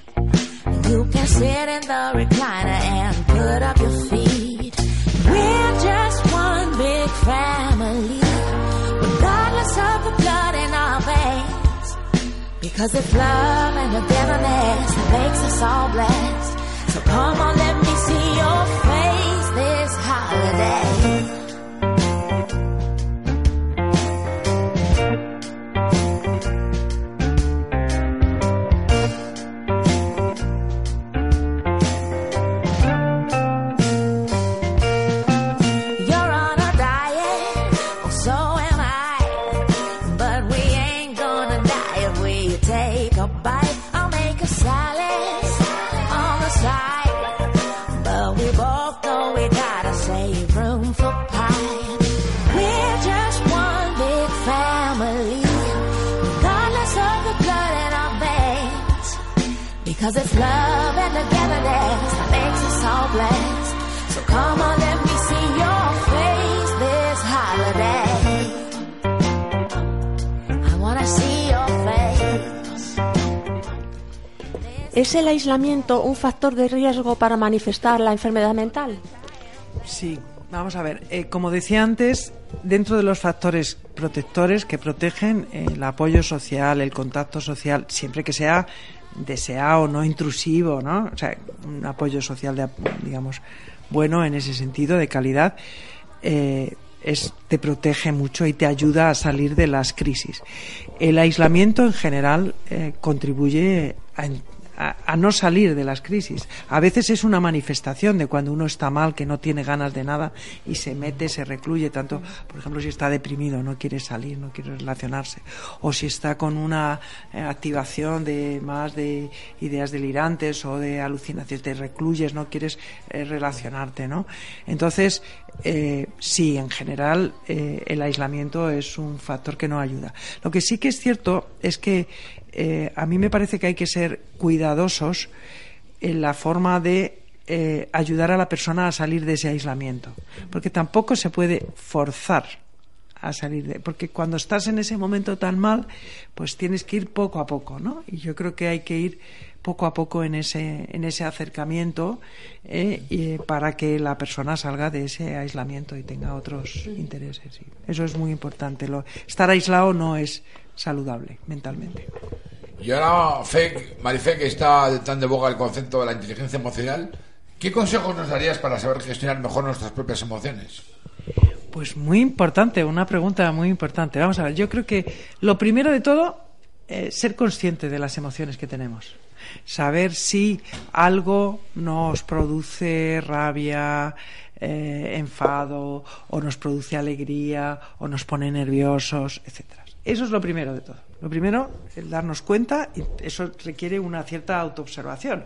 you can sit in the recliner and put up your feet. We're just one big family, Because it's love and togetherness that makes us all blessed. So come on, let me see your face this holiday. Love and togetherness that makes us all blessed. So come on, let me see your face this holiday. I wanna see your face. ¿Es el aislamiento un factor de riesgo para manifestar la enfermedad mental? Sí, vamos a ver. eh, como decía antes, dentro de los factores protectores que protegen eh, el apoyo social, el contacto social, siempre que sea deseado, no intrusivo, ¿no? O sea, un apoyo social, de, digamos, bueno en ese sentido, de calidad, eh, es, te protege mucho y te ayuda a salir de las crisis. El aislamiento en general eh, contribuye a, a- no salir de las crisis. A veces es una manifestación de cuando uno está mal, que no tiene ganas de nada y se mete, se recluye tanto, por ejemplo, si está deprimido, no quiere salir, no quiere relacionarse, o si está con una eh, activación de más de ideas delirantes o de alucinaciones, te recluyes, no quieres eh, relacionarte, ¿no? Entonces, eh, sí, en general, el aislamiento es un factor que no ayuda. Lo que sí que es cierto es que eh, a mí me parece que hay que ser cuidadosos en la forma de eh, ayudar a la persona a salir de ese aislamiento, porque tampoco se puede forzar a salir de, porque cuando estás en ese momento tan mal, pues tienes que ir poco a poco, ¿no? Y yo creo que hay que ir poco a poco en ese en ese acercamiento eh, y, para que la persona salga de ese aislamiento y tenga otros intereses. sí. Eso es muy importante. Lo, estar aislado no es saludable mentalmente. Y ahora, Fe, Marife, que está tan de boga el concepto de la inteligencia emocional, ¿qué consejos nos darías para saber gestionar mejor nuestras propias emociones? Pues muy importante, una pregunta muy importante. Vamos a ver, yo creo que lo primero de todo, eh, ser consciente de las emociones que tenemos. Saber si algo nos produce rabia, eh, enfado, o nos produce alegría, o nos pone nerviosos, etcétera. Eso es lo primero de todo. Lo primero, el darnos cuenta, y eso requiere una cierta autoobservación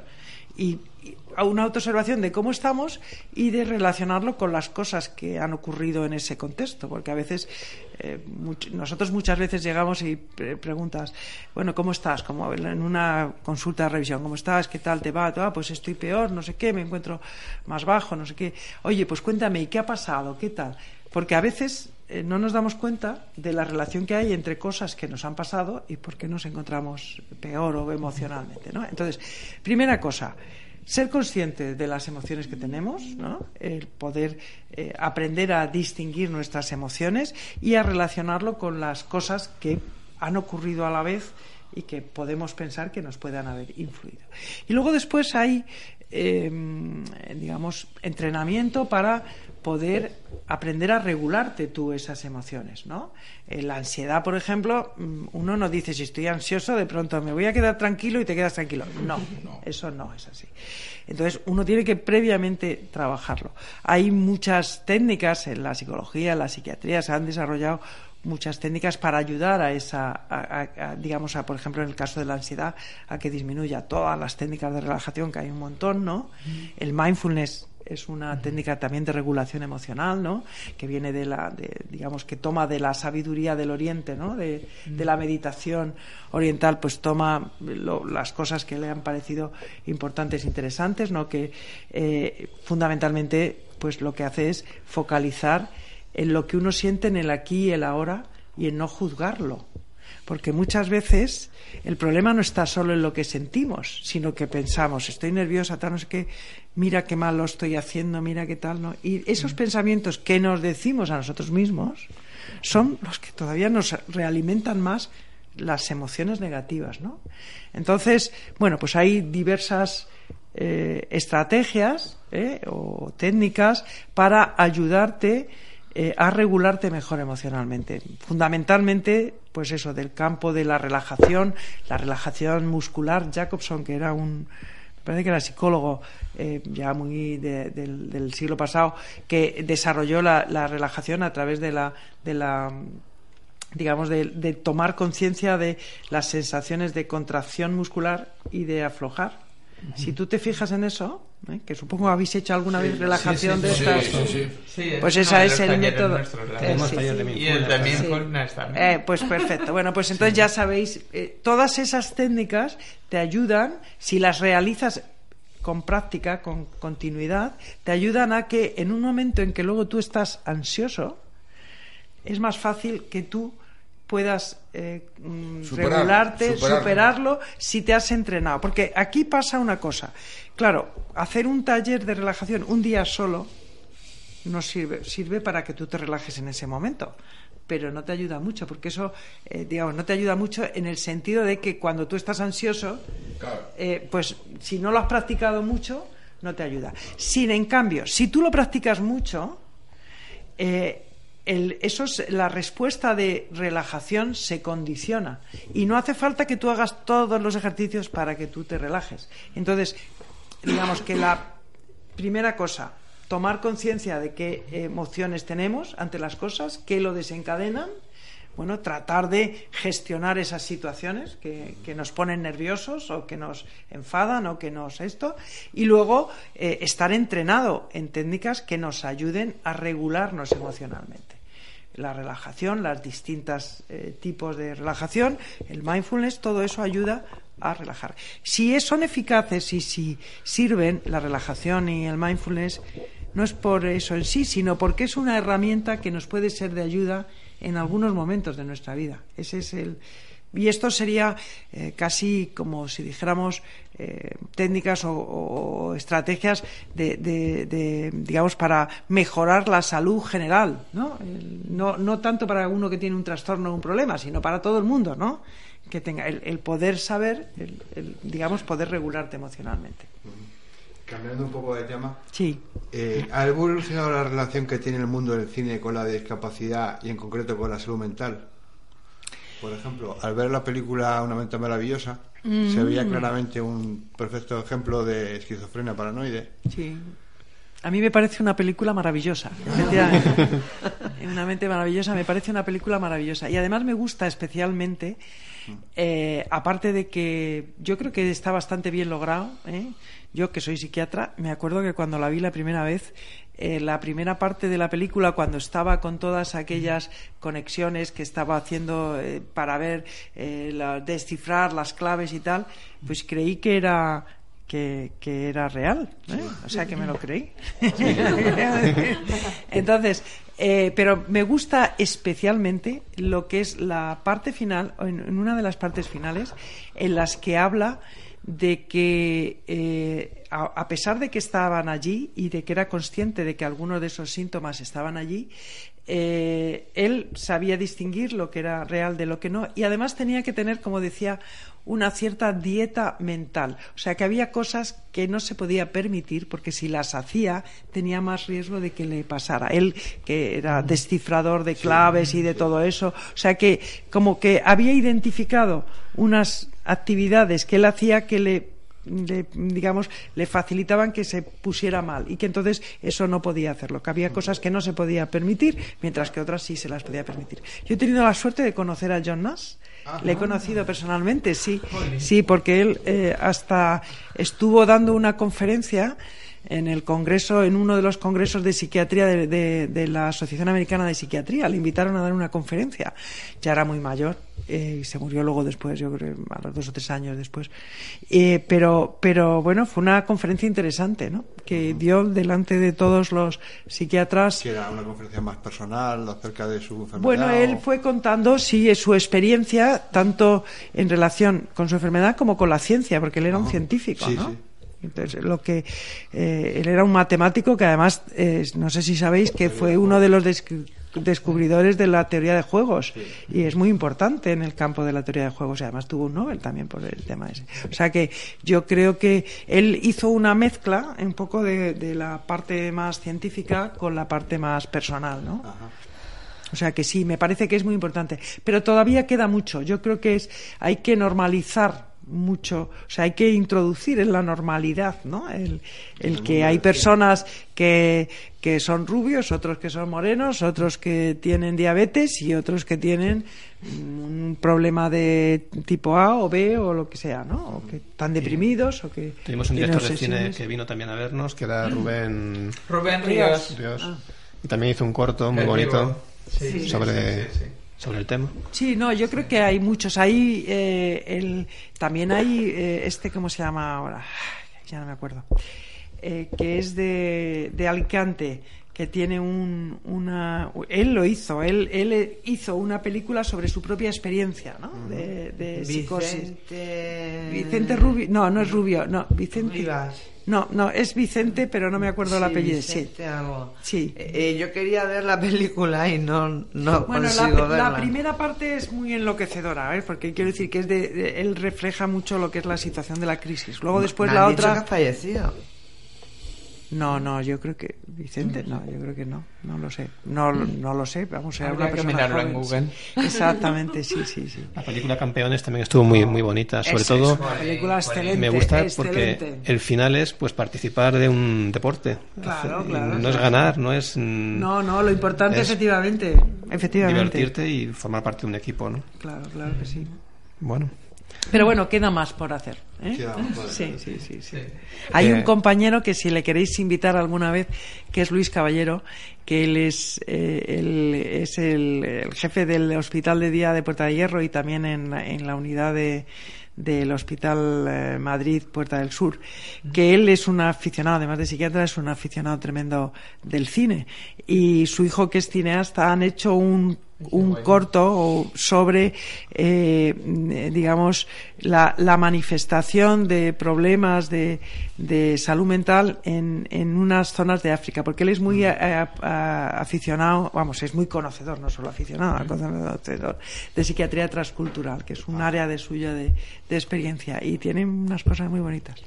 y, y una autoobservación de cómo estamos y de relacionarlo con las cosas que han ocurrido en ese contexto, porque a veces eh, nosotros muchas veces llegamos y pre- preguntas, bueno, ¿cómo estás? Como en una consulta de revisión, ¿cómo estás? ¿Qué tal te va? Ah, pues estoy peor, no sé qué, me encuentro más bajo, no sé qué. Oye, pues cuéntame, ¿y qué ha pasado? ¿Qué tal? Porque a veces eh, no nos damos cuenta de la relación que hay entre cosas que nos han pasado y por qué nos encontramos peor o emocionalmente, ¿no? Entonces, primera cosa, ser consciente de las emociones que tenemos, ¿no? el poder eh, aprender a distinguir nuestras emociones y a relacionarlo con las cosas que han ocurrido a la vez y que podemos pensar que nos puedan haber influido. Y luego después hay, eh, digamos, entrenamiento para poder aprender a regularte tú esas emociones, ¿no? Eh, la ansiedad, por ejemplo, mm, uno no dice si estoy ansioso, de pronto me voy a quedar tranquilo y te quedas tranquilo. (laughs) No, eso no es así. Entonces, uno tiene que previamente trabajarlo. Hay muchas técnicas en la psicología, en la psiquiatría, se han desarrollado muchas técnicas para ayudar a esa, a- a- a, digamos, a, por ejemplo, en el caso de la ansiedad, a que disminuya todas las técnicas de relajación, que hay un montón, ¿no? El mindfulness es una técnica también de regulación emocional, ¿no? Que viene de la, de, digamos, que toma de la sabiduría del Oriente, ¿no? De, de la meditación oriental, pues toma lo- las cosas que le han parecido importantes, interesantes, ¿no? Que eh, fundamentalmente, pues lo que hace es focalizar en lo que uno siente en el aquí y el ahora y en no juzgarlo. Porque muchas veces el problema no está solo en lo que sentimos, sino que pensamos, estoy nerviosa, tal, no sé qué, mira qué mal lo estoy haciendo, mira qué tal, ¿no? Y esos pensamientos que nos decimos a nosotros mismos son los que todavía nos realimentan más las emociones negativas, ¿no? Entonces, bueno, pues hay diversas eh, estrategias eh, o técnicas para ayudarte eh, a regularte mejor emocionalmente. Fundamentalmente, pues eso, del campo de la relajación, la relajación muscular. Jacobson, que era un, parece que era psicólogo eh, ya muy de- del, siglo pasado, que desarrolló la, la relajación a través de la, de la digamos, de tomar conciencia de las sensaciones de contracción muscular y de aflojar. Si tú te fijas en eso, ¿eh? que supongo habéis hecho alguna vez relajación sí, de sí, estas, sí, sí, sí. Sí, pues es esa es el método. Y el también. Eh, pues perfecto. Bueno, pues entonces ya sabéis, eh, todas esas técnicas te ayudan, si las realizas con práctica, con continuidad, te ayudan a que en un momento en que luego tú estás ansioso, es más fácil que tú puedas eh, mm, regularte, superarlo. superarlo si te has entrenado. Porque aquí pasa una cosa. Claro, hacer un taller de relajación un día solo no sirve, sirve para que tú te relajes en ese momento. Pero no te ayuda mucho, porque eso, eh, digamos, no te ayuda mucho en el sentido de que cuando tú estás ansioso, eh, pues si no lo has practicado mucho, no te ayuda. Sin en cambio, si tú lo practicas mucho, eh, el- eso es- la respuesta de relajación se condiciona y no hace falta que tú hagas todos los ejercicios para que tú te relajes. Entonces, digamos que la primera cosa, tomar conciencia de qué emociones tenemos ante las cosas, qué lo desencadenan, bueno, tratar de gestionar esas situaciones que, que nos ponen nerviosos o que nos enfadan o que nos esto, y luego eh, estar entrenado en técnicas que nos ayuden a regularnos emocionalmente. La relajación, los distintos tipos de relajación, el mindfulness, todo eso ayuda a relajar. Si son eficaces y si sirven la relajación y el mindfulness, no es por eso en sí, sino porque es una herramienta que nos puede ser de ayuda en algunos momentos de nuestra vida. Ese es el y esto sería eh, casi como si dijéramos eh, técnicas o, o estrategias de, de- de, digamos para mejorar la salud general, ¿no? El- no no tanto para uno que tiene un trastorno o un problema, sino para todo el mundo, ¿no? Que tenga el, el poder saber, el- el, digamos poder regularte emocionalmente. Cambiando un poco de tema, Sí. eh, ¿ha evolucionado la relación que tiene el mundo del cine con la discapacidad y en concreto con la salud mental? Por ejemplo, al ver la película Una mente maravillosa, se veía Mm. claramente un perfecto ejemplo de esquizofrenia paranoide. Sí. A mí me parece una película maravillosa, efectivamente. (laughs) una mente maravillosa, me parece una película maravillosa. Y además me gusta especialmente Eh, aparte de que yo creo que está bastante bien logrado. ¿eh? Yo, que soy psiquiatra, me acuerdo que cuando la vi la primera vez, eh, la primera parte de la película, cuando estaba con todas aquellas conexiones que estaba haciendo eh, para ver, eh, la- descifrar las claves y tal, pues creí que era que, que era real, ¿eh? o sea que me lo creí. (laughs) Entonces, eh, pero me gusta especialmente lo que es la parte final, o en, en una de las partes finales, en las que habla de que eh, a, a pesar de que estaban allí y de que era consciente de que algunos de esos síntomas estaban allí, eh, él sabía distinguir lo que era real de lo que no y además tenía que tener, como decía, una cierta dieta mental. O sea que había cosas que no se podía permitir porque si las hacía tenía más riesgo de que le pasara. Él, que era descifrador de claves y de todo eso, o sea que como que había identificado unas actividades que él hacía que le le, digamos, le facilitaban que se pusiera mal y que entonces eso no podía hacerlo, que había cosas que no se podía permitir, mientras que otras sí se las podía permitir. Yo he tenido la suerte de conocer a John Nash, le he conocido personalmente, sí, sí, porque él eh, hasta estuvo dando una conferencia en el congreso, en uno de los congresos de psiquiatría de, de- de la Asociación Americana de Psiquiatría. Le invitaron a dar una conferencia. Ya era muy mayor eh, se murió luego después, yo creo, a los dos o tres años después. Eh, pero, pero bueno, fue una conferencia interesante, ¿no? Que dio delante de todos los psiquiatras. Que era una conferencia más personal acerca de su enfermedad. Bueno, él o- fue contando, sí, su experiencia, tanto en relación con su enfermedad como con la ciencia, porque él era un Ajá. científico, Sí, ¿no? sí. Entonces, lo que eh, él era un matemático que además, eh, no sé si sabéis que fue uno de los descubridores de la teoría de juegos y es muy importante en el campo de la teoría de juegos y además tuvo un Nobel también por el tema ese. O sea que yo creo que él hizo una mezcla un poco de, de la parte más científica con la parte más personal, ¿no? O sea que sí, me parece que es muy importante. Pero todavía queda mucho. Yo creo que es, hay que normalizar mucho, o sea, hay que introducir en la normalidad, ¿no? El, el que hay personas que, que son rubios, otros que son morenos, otros que tienen diabetes y otros que tienen mm, un problema de tipo A o B o lo que sea, ¿no? O que están deprimidos o que Tuvimos un director de cine que vino también a vernos, que era Rubén Rubén Ríos. Ríos. Ah. Y también hizo un corto muy El bonito. Sí, sobre, sí, sí, sí. Sobre el tema. Sí, no, yo creo que hay muchos. Hay eh, el, también hay eh, este, ¿cómo se llama ahora? Ya no me acuerdo. Eh, que es de, de Alicante, que tiene un, una. Él lo hizo, él, él hizo una película sobre su propia experiencia, ¿no? De, de psicosis. Vicente... Vicente Rubio. No, no es Rubio, no, Vicente. Rivas. No, no, es Vicente, pero no me acuerdo el Sí, apellido. Sí. Vicente algo. Sí. Eh, eh, yo quería ver la película y no, no Bueno, la, consigo la verla. primera parte es muy enloquecedora, ¿eh? porque quiero decir que es de, de- él refleja mucho lo que es la situación de la crisis. Luego después Me la dicho que otra. ha fallecido. No, no, yo creo que Vicente, no, yo creo que no, no lo sé, no, no lo sé. Vamos a una persona en Google. sí. Exactamente, sí, sí, sí. La película Campeones también estuvo muy, muy bonita. Sobre todo, es una película excelente. me gusta excelente. porque el final es pues participar de un deporte. Claro, claro, no es ganar, no es mm, No, no, lo importante Es efectivamente, efectivamente. divertirte y formar parte de un equipo, ¿no? Claro, claro que sí. Bueno, Pero bueno, queda más por hacer. ¿eh? Sí, sí, sí, sí. Hay Eh, un compañero que si le queréis invitar alguna vez, que es Luis Caballero, que él es, eh, él es el, el jefe del Hospital de Día de Puerta de Hierro y también en, en la unidad de del Hospital eh, Madrid Puerta del Sur, que él es un aficionado, además de psiquiatra, es un aficionado tremendo del cine. Y su hijo, que es cineasta, han hecho un un corto sobre, eh, digamos, la, la manifestación de problemas de, de salud mental en, en unas zonas de África, porque él es muy a- aficionado, vamos, es muy conocedor, no solo aficionado, conocedor de psiquiatría transcultural, que es un área de suya de, de experiencia y tiene unas cosas muy bonitas.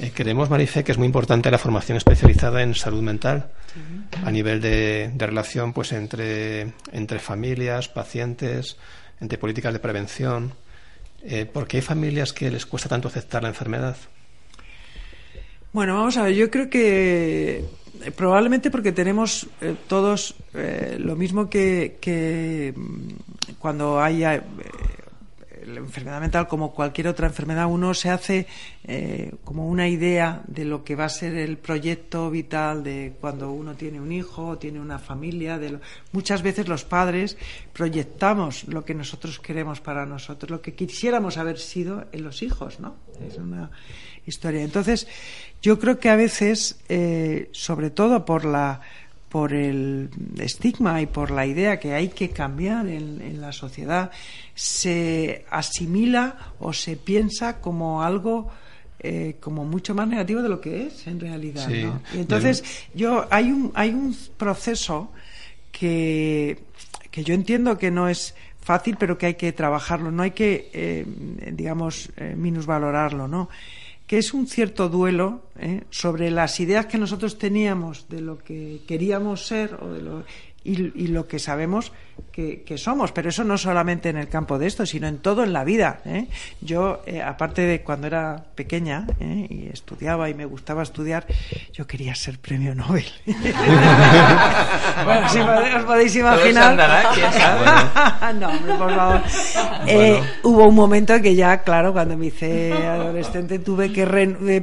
Eh, creemos, Marifé, que es muy importante la formación especializada en salud mental a nivel de, de relación pues entre, entre familias, pacientes, entre políticas de prevención. Eh, ¿Por qué hay familias que les cuesta tanto aceptar la enfermedad? Bueno, vamos a ver, yo creo que eh, probablemente porque tenemos eh, todos eh, lo mismo que, que, mm, cuando hay la enfermedad mental, como cualquier otra enfermedad, uno se hace eh, como una idea de lo que va a ser el proyecto vital de cuando uno tiene un hijo, tiene una familia. De lo- Muchas veces los padres proyectamos lo que nosotros queremos para nosotros, lo que quisiéramos haber sido en los hijos, ¿no? Es una historia. Entonces, yo creo que a veces, eh, sobre todo por la por el estigma y por la idea que hay que cambiar en, en la sociedad, se asimila o se piensa como algo eh, como mucho más negativo de lo que es en realidad. Sí. ¿no? Y entonces, yo hay un, hay un proceso que, que yo entiendo que no es fácil, pero que hay que trabajarlo, no hay que, eh, digamos, eh, minusvalorarlo, ¿no? Que es un cierto duelo ¿eh? sobre las ideas que nosotros teníamos de lo que queríamos ser o de lo, y, y lo que sabemos que, que somos, pero eso no solamente en el campo de esto, sino en todo en la vida. ¿eh? Yo, eh, aparte de cuando era pequeña ¿eh? y estudiaba y me gustaba estudiar, yo quería ser premio Nobel. (laughs) bueno, si os podéis imaginar. andará, (laughs) no, hombre, por favor. Hubo un momento que ya, claro, cuando me hice adolescente tuve que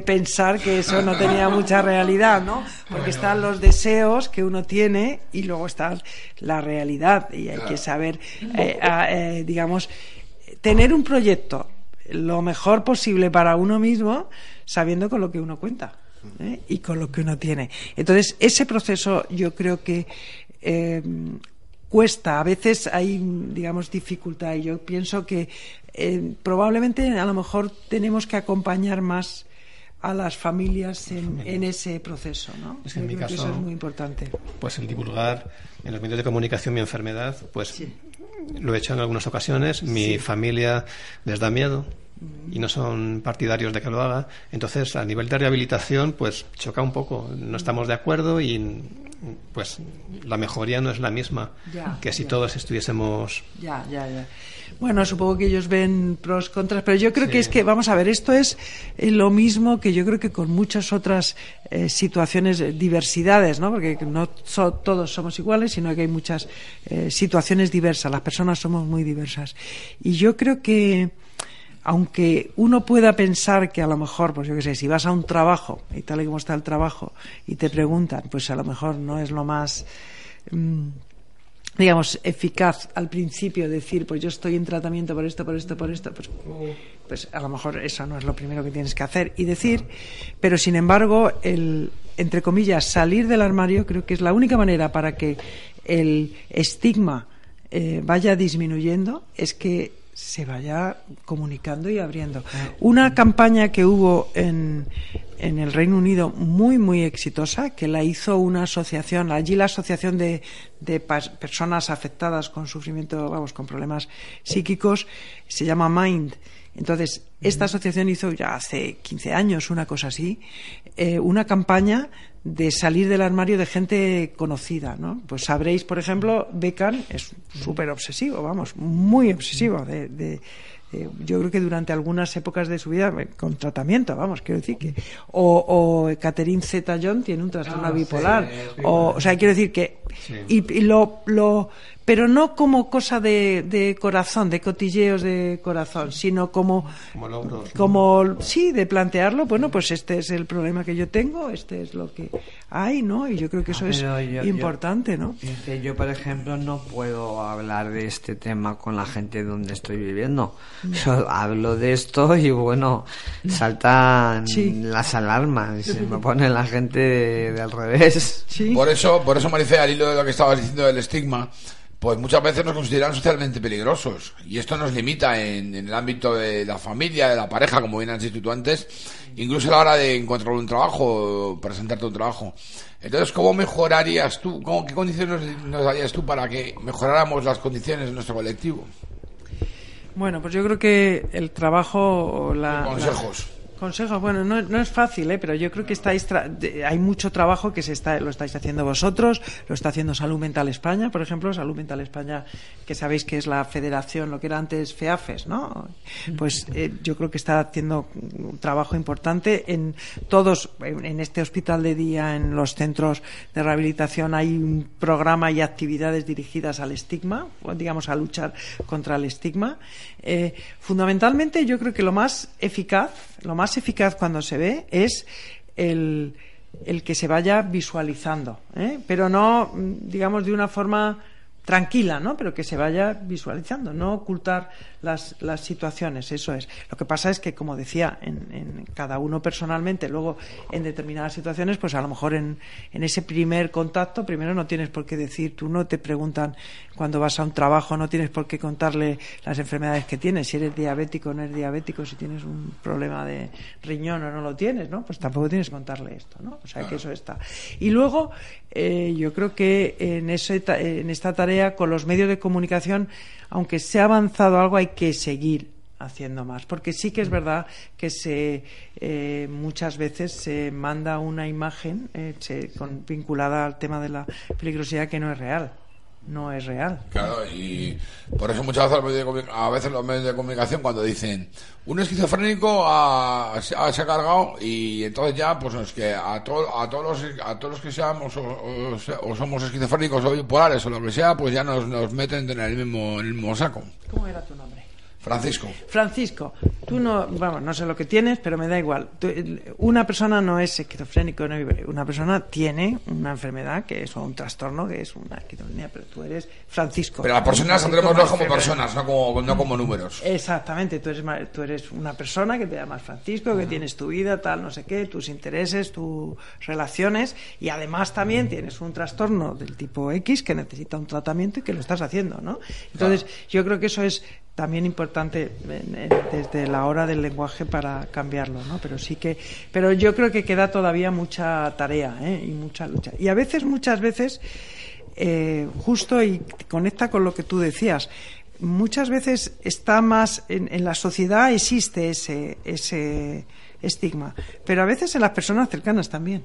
pensar que eso no tenía mucha realidad, ¿no? Porque están los deseos que uno tiene y luego está la realidad y hay que saber, eh, eh, digamos, tener un proyecto lo mejor posible para uno mismo sabiendo con lo que uno cuenta. ¿eh? y con lo que uno tiene. Entonces, ese proceso yo creo que eh, cuesta, a veces hay, digamos, dificultad y yo pienso que eh, probablemente a lo mejor tenemos que acompañar más a las familias en, en ese proceso, ¿no? Es que en mi caso- eso es muy importante. pues el divulgar en los medios de comunicación mi enfermedad, pues lo he hecho en algunas ocasiones. Mi familia les da miedo y no son partidarios de que lo haga. Entonces, a nivel de rehabilitación, pues choca un poco. No estamos de acuerdo y pues la mejoría no es la misma Ya, que si ya. todos estuviésemos Ya, ya, ya. Bueno, supongo que ellos ven pros, contras, pero yo creo que es que, vamos a ver, esto es eh, lo mismo que yo creo que con muchas otras eh, situaciones, eh, diversidades, ¿no? Porque no so- todos somos iguales, sino que hay muchas eh, situaciones diversas. Las personas somos muy diversas. Y yo creo que, aunque uno pueda pensar que a lo mejor, pues yo qué sé, si vas a un trabajo y tal y como está el trabajo y te preguntan, pues a lo mejor no es lo más. mm, digamos, eficaz al principio decir, pues yo estoy en tratamiento por esto, por esto, por esto, pues, pues a lo mejor eso no es lo primero que tienes que hacer y decir, pero sin embargo, el, entre comillas, salir del armario creo que es la única manera para que el estigma eh, vaya disminuyendo, es que se vaya comunicando y abriendo. Una campaña que hubo en, en el Reino Unido muy, muy exitosa, que la hizo una asociación, allí la Asociación de, de Personas Afectadas con Sufrimiento, vamos, con problemas psíquicos, se llama Mind. Entonces, esta asociación hizo ya hace 15 años, una cosa así, eh, una campaña de salir del armario de gente conocida, ¿no? Pues sabréis, por ejemplo, Beckham es súper obsesivo, vamos, muy obsesivo. De, de- de- yo creo que durante algunas épocas de su vida, eh, con tratamiento, vamos, quiero decir que. O, o Catherine Zeta-Jones tiene un trastorno Ah, sí, bipolar. o, o sea, quiero decir que. Y, y lo, lo. Pero no como cosa de, de corazón, de cotilleos de corazón, sino como como logros. ¿no? como sí de plantearlo bueno pues este es el problema que yo tengo este es lo que hay no y yo creo que eso Ah, es yo- yo- importante no Dice, yo, por ejemplo, no puedo hablar de este tema con la gente donde estoy viviendo. Yo hablo de esto y, bueno, saltan Sí. las alarmas y se me pone la gente de, de al revés. sí Por eso, por eso, Maricé, al hilo de lo que estabas diciendo del estigma, pues muchas veces nos consideran socialmente peligrosos. Y esto nos limita en, en el ámbito de la familia, de la pareja, como bien has dicho tú antes, incluso a la hora de encontrar un trabajo, presentarte un trabajo. Entonces, ¿cómo mejorarías tú, cómo, qué condiciones nos darías tú para que mejoráramos las condiciones de nuestro colectivo? bueno pues yo creo que el trabajo o la Consejos. la- Consejos, bueno, no, es fácil, ¿eh? pero yo creo que estáis tra- hay mucho trabajo que se está, lo estáis haciendo vosotros, lo está haciendo Salud Mental España, por ejemplo, Salud Mental España, que sabéis que es la federación, lo que era antes FEAFES, ¿no? Pues eh, yo creo que está haciendo un trabajo importante en todos, en, este hospital de día, en los centros de rehabilitación, hay un programa y actividades dirigidas al estigma, digamos a luchar contra el estigma. Eh, fundamentalmente, yo creo que lo más eficaz, lo más eficaz cuando se ve es el, el que se vaya visualizando, ¿eh? pero no, digamos, de una forma tranquila, ¿no? Pero que se vaya visualizando, no ocultar las, las situaciones, eso es. Lo que pasa es que, como decía, en, en cada uno personalmente, luego en determinadas situaciones, pues a lo mejor en, en ese primer contacto, primero no tienes por qué decir, tú no te preguntan cuando vas a un trabajo, no tienes por qué contarle las enfermedades que tienes, si eres diabético o no eres diabético, si tienes un problema de riñón o no lo tienes, ¿no? Pues tampoco tienes que contarle esto, ¿no? O sea que eso está. Y luego, eh, yo creo que en, ese en esta tarea, con los medios de comunicación, aunque se ha avanzado algo, hay que seguir haciendo más, porque sí que es verdad que se eh, muchas veces se manda una imagen eh, se- con- vinculada al tema de la peligrosidad que no es real, no es real. Claro, y por eso muchas veces los medios de, a veces los medios de comunicación cuando dicen un esquizofrénico ha- ha, se ha cargado y entonces ya pues es que a, to- a todos los a todos los que seamos o, o o somos esquizofrénicos o bipolares o lo que sea pues ya nos, nos meten en el mismo en el mismo saco. ¿Cómo era tu nombre? Francisco. Francisco, tú no, vamos, no sé lo que tienes, pero me da igual. Tú, una persona no es esquizofrénico, no, una persona tiene una enfermedad que es o un trastorno que es una esquizofrenia, pero tú eres Francisco. Pero las personas tendremos como personas, no como, no como números. Exactamente, tú eres, tú eres una persona que te llamas Francisco, que tienes tu vida, tal, no sé qué, tus intereses, tus relaciones y además también tienes un trastorno del tipo X que necesita un tratamiento y que lo estás haciendo, ¿no? Entonces, yo creo que eso es también importante desde la hora del lenguaje para cambiarlo, ¿no? Pero sí que, pero yo creo que queda todavía mucha tarea ¿eh? y mucha lucha. Y a veces, muchas veces, eh, justo y conecta con lo que tú decías. Muchas veces está más en, en la sociedad existe ese ese estigma, pero a veces en las personas cercanas también.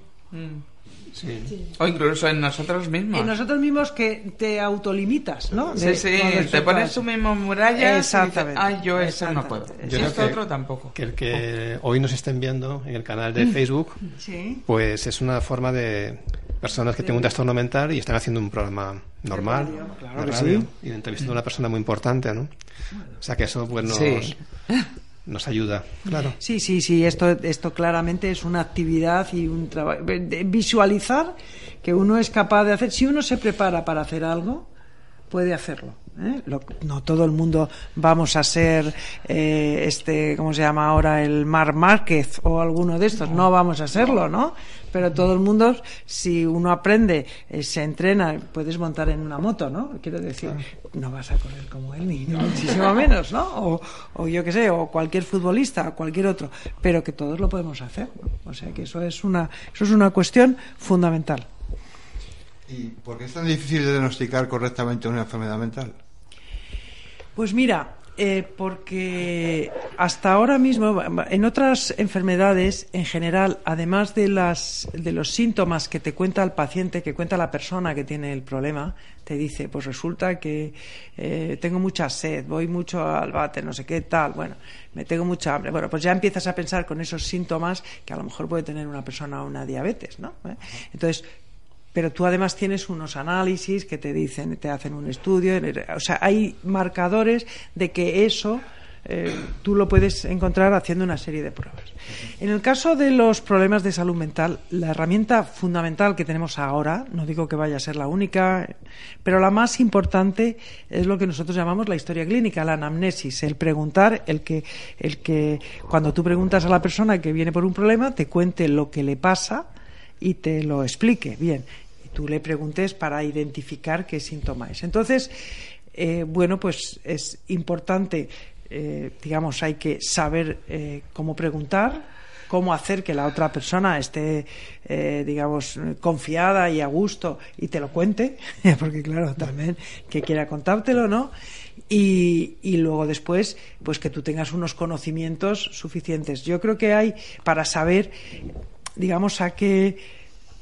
O incluso en nosotros mismos. En nosotros mismos que te autolimitas, ¿no? Sí, De- sí, te pones eso. mismo dices, Exactamente. ay, yo eso no puedo. Exactamente. Y creo esto que- otro tampoco. Que el que hoy nos estén viendo en el canal de Facebook, Sí. pues es una forma de personas que tienen un trastorno mental y están haciendo un programa normal radio, claro de radio, sí. y entrevistando a una persona muy importante, ¿no? O sea que eso pues nos, Sí. Nos ayuda, claro. Sí, sí, sí, esto, esto claramente es una actividad y un trabajo. de Visualizar que uno es capaz de hacer, si uno se prepara para hacer algo, puede hacerlo. ¿eh? Lo- no todo el mundo vamos a ser, eh, este, ¿cómo se llama ahora? El Mar Márquez o alguno de estos, no vamos a serlo, ¿no? Pero todo el mundo, si uno aprende, eh, se entrena, puedes montar en una moto, ¿no? Quiero decir, no vas a correr como él, ni, ni muchísimo menos, ¿no? O, o yo qué sé, o cualquier futbolista, o cualquier otro, pero que todos lo podemos hacer, ¿no? O sea que eso es una, eso es una cuestión fundamental. ¿Y por qué es tan difícil de diagnosticar correctamente una enfermedad mental? Pues mira, eh, porque hasta ahora mismo, en otras enfermedades, en general, además de, las, de los síntomas que te cuenta el paciente, que cuenta la persona que tiene el problema, te dice, pues resulta que eh, tengo mucha sed, voy mucho al váter, no sé qué, tal, bueno, me tengo mucha hambre. Bueno, pues ya empiezas a pensar con esos síntomas que a lo mejor puede tener una persona una diabetes, ¿no? ¿Eh? Entonces, pero tú además tienes unos análisis que te dicen, te hacen un estudio, o sea, hay marcadores de que eso eh, tú lo puedes encontrar haciendo una serie de pruebas. En el caso de los problemas de salud mental, la herramienta fundamental que tenemos ahora, no digo que vaya a ser la única, pero la más importante es lo que nosotros llamamos la historia clínica, la anamnesis, el preguntar, el que, el que cuando tú preguntas a la persona que viene por un problema, te cuente lo que le pasa y te lo explique bien. Tú le preguntes para identificar qué síntoma es. Entonces, eh, bueno, pues es importante, eh, digamos, hay que saber eh, cómo preguntar, cómo hacer que la otra persona esté, digamos, confiada y a gusto y te lo cuente, (laughs) porque claro, también que quiera contártelo, ¿no? y, y luego después, pues que tú tengas unos conocimientos suficientes. Yo creo que hay para saber, digamos, a qué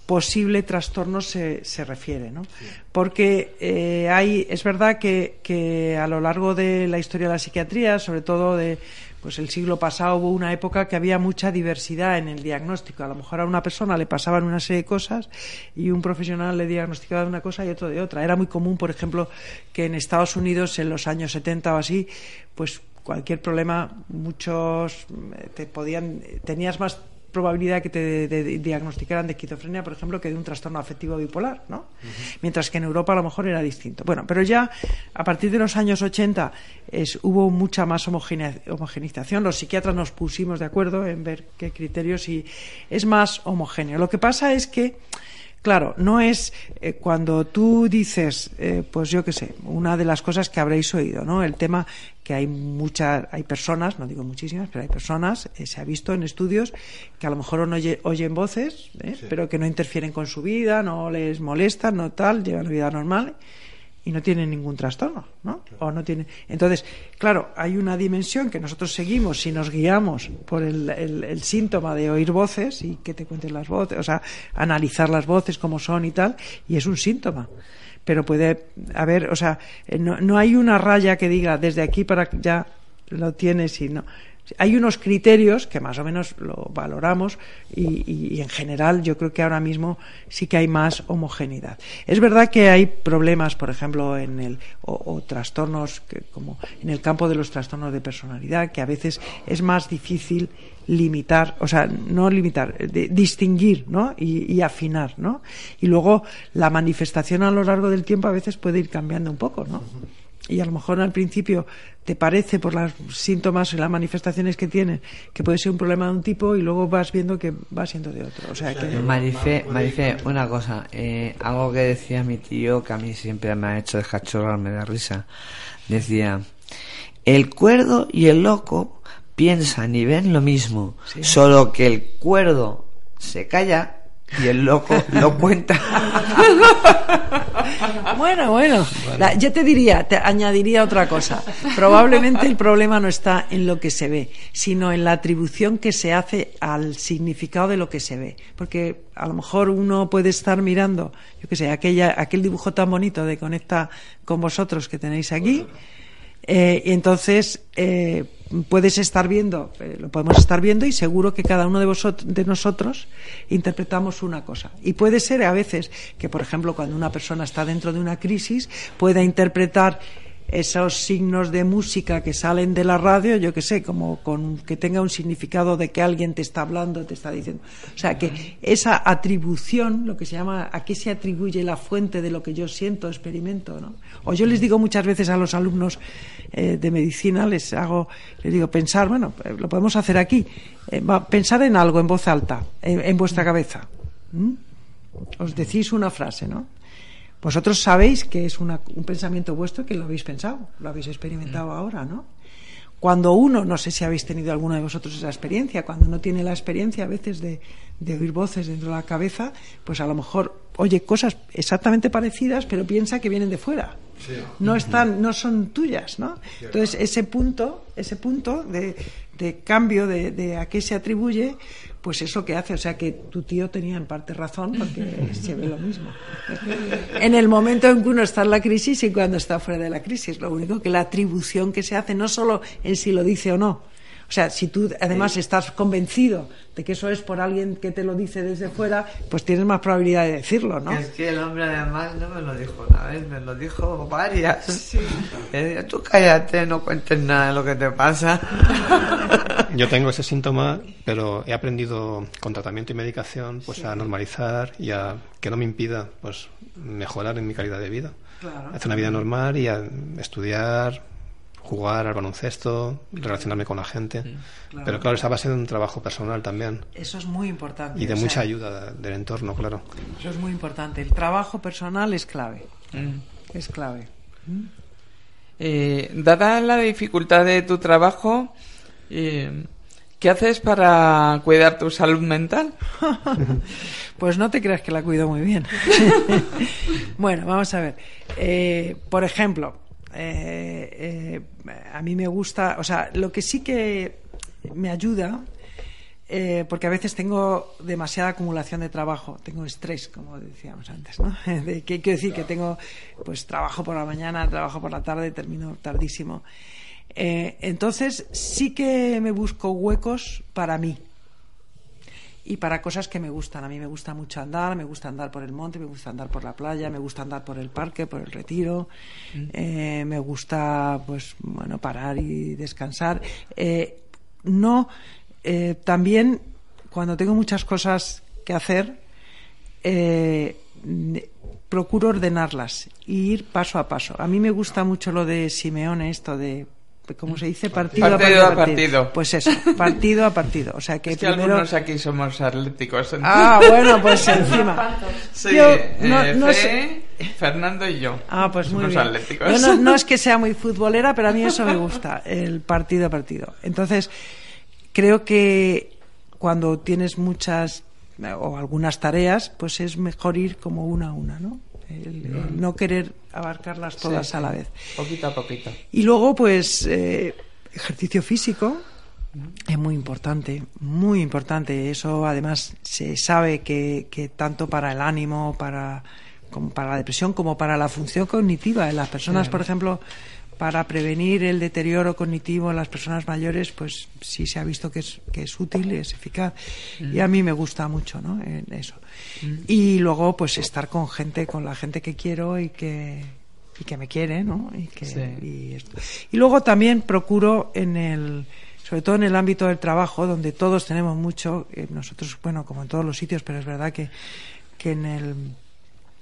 posible trastorno se, se refiere, ¿no? Porque eh, hay, es verdad que, que a lo largo de la historia de la psiquiatría, sobre todo de pues el siglo pasado hubo una época que había mucha diversidad en el diagnóstico. A lo mejor a una persona le pasaban una serie de cosas y un profesional le diagnosticaba de una cosa y otro de otra. Era muy común, por ejemplo, que en Estados Unidos en los años 70 o así, pues cualquier problema, muchos eh, te podían, tenías más probabilidad que te de- de- diagnosticaran de esquizofrenia, por ejemplo, que de un trastorno afectivo bipolar, ¿no? Mientras que en Europa a lo mejor era distinto. Bueno, pero ya a partir de los años 80 es, hubo mucha más homogenización. Los psiquiatras nos pusimos de acuerdo en ver qué criterios y es más homogéneo. Lo que pasa es que Claro, no es eh, cuando tú dices, eh, pues yo qué sé, una de las cosas que habréis oído, ¿no? El tema que hay muchas, hay personas, no digo muchísimas, pero hay personas, eh, se ha visto en estudios que a lo mejor no oye- oyen voces, ¿eh? pero que no interfieren con su vida, no les molestan, no tal, llevan la vida normal y no tienen ningún trastorno, ¿no? O no tiene. Entonces, claro, hay una dimensión que nosotros seguimos si nos guiamos por el, el- el síntoma de oír voces y que te cuenten las voces, o sea, analizar las voces como son y tal, y es un síntoma. Pero puede haber, o sea, eh, no, no hay una raya que diga desde aquí para ya lo tienes y no. Hay unos criterios que más o menos lo valoramos y, en general yo creo que ahora mismo sí que hay más homogeneidad. Es verdad que hay problemas, por ejemplo, en el o, trastornos que, como en el campo de los trastornos de personalidad que a veces es más difícil limitar, o sea, no limitar, distinguir, ¿no? Y afinar, ¿no? Y luego la manifestación a lo largo del tiempo a veces puede ir cambiando un poco, ¿no? Y a lo mejor al principio te parece por los síntomas y las manifestaciones que tiene que puede ser un problema de un tipo y luego vas viendo que va siendo de otro. O sea que Marife, Marife, una cosa, eh, algo que decía mi tío que a mí siempre me ha hecho descachorrarme de risa. Decía, el cuerdo y el loco piensan y ven lo mismo, solo que el cuerdo se calla y el loco lo cuenta. (laughs) Bueno, bueno, La- yo te diría, te añadiría otra cosa. Probablemente el problema no está en lo que se ve, sino en la atribución que se hace al significado de lo que se ve. Porque a lo mejor uno puede estar mirando, yo qué sé, aquella, aquel dibujo tan bonito de Conecta con vosotros que tenéis aquí. Eh, y entonces eh, puedes estar viendo, eh, lo podemos estar viendo y seguro que cada uno de vosotros, de nosotros interpretamos una cosa. Y puede ser a veces que, por ejemplo, cuando una persona está dentro de una crisis, pueda interpretar esos signos de música que salen de la radio, yo que sé, como con que tenga un significado de que alguien te está hablando, te está diciendo. O sea, que esa atribución, lo que se llama, a qué se atribuye la fuente de lo que yo siento, experimento, ¿no? O yo les digo muchas veces a los alumnos eh, de medicina, les hago, les digo, pensar, bueno, eh, lo podemos hacer aquí, eh, pensar en algo en voz alta, en, vuestra cabeza. Os decís una frase, ¿no? Vosotros sabéis que es una- un pensamiento vuestro que lo habéis pensado, lo habéis experimentado ahora, ¿no? Cuando uno, no sé si habéis tenido alguno de vosotros esa experiencia, cuando uno tiene la experiencia a veces de, de oír voces dentro de la cabeza, pues a lo mejor oye cosas exactamente parecidas, pero piensa que vienen de fuera. No están, no son tuyas, ¿no? Entonces ese punto, ese punto de, de cambio de, de a qué se atribuye, pues es lo que hace. O sea que tu tío tenía en parte razón porque (laughs) se ve lo mismo. En el momento en que uno está en la crisis y cuando está fuera de la crisis. Lo único que la atribución que se hace no solo en si lo dice o no. O sea, si tú además estás convencido de que eso es por alguien que te lo dice desde fuera, pues tienes más probabilidad de decirlo, ¿no? Es que el hombre además no me lo dijo una vez, me lo dijo varias. Digo, Tú cállate, no cuentes nada de lo que te pasa. (laughs) Yo tengo ese síntoma, pero he aprendido con tratamiento y medicación pues a normalizar y a que no me impida pues mejorar en mi calidad de vida. Claro. Hacer una vida normal y a estudiar, jugar al baloncesto, relacionarme con la gente. claro. Pero claro, es a base de un trabajo personal también Eso es muy importante. y de o sea, mucha ayuda del entorno, claro. Eso es muy importante. El trabajo personal es clave. Es clave. Eh, dada la dificultad de tu trabajo, eh, ¿qué haces para cuidar tu salud mental? (laughs) (laughs) Pues no te creas que la cuido muy bien. (laughs) bueno, vamos a ver. Eh, por ejemplo, Eh, eh, a mí me gusta, o sea, lo que sí que me ayuda, eh, porque a veces tengo demasiada acumulación de trabajo, tengo estrés, como decíamos antes, ¿no? (laughs) De, ¿Qué quiero decir? Que tengo, pues, trabajo por la mañana, trabajo por la tarde, termino tardísimo. Eh, entonces, sí que me busco huecos para mí y para cosas que me gustan. A mí me gusta mucho andar, me gusta andar por el monte, me gusta andar por la playa, me gusta andar por el parque, por el retiro, eh, me gusta, pues, bueno, parar y descansar. Eh, no, eh, también cuando tengo muchas cosas que hacer, procuro ordenarlas y ir paso a paso. A mí me gusta mucho lo de Simeone, esto de, ¿cómo se dice? Partido, Partido a a partido. partido. Pues eso, partido a partido. O sea que Es que primero... algunos aquí somos atléticos. entonces- Ah, bueno, pues encima. (laughs) Sí, Yo eh, no- Fernando y yo. Ah, pues muy somos bien. atléticos. No, no es (laughs) que sea muy futbolera, pero a mí eso me gusta, el partido a partido. Entonces, creo que cuando tienes muchas eh, o algunas tareas, pues es mejor ir como una a una, ¿no? El, el no querer abarcarlas todas Sí, a la vez. Poquito a poquito. Y luego, pues, eh, ejercicio físico es muy importante, muy importante. Eso, además, se sabe que, que tanto para el ánimo, para, como para la depresión, como para la función cognitiva. En las personas, Claro. por ejemplo, para prevenir el deterioro cognitivo en las personas mayores, pues sí se ha visto que es, que es útil, es eficaz. Y a mí me gusta mucho, ¿no? En eso. Y luego, pues estar con gente, con la gente que quiero y que, y que me quiere, ¿no? Y, que, Sí. y, esto. y luego también procuro en el, sobre todo en el ámbito del trabajo, donde todos tenemos mucho, eh, nosotros, bueno, como en todos los sitios, pero es verdad que, que en el,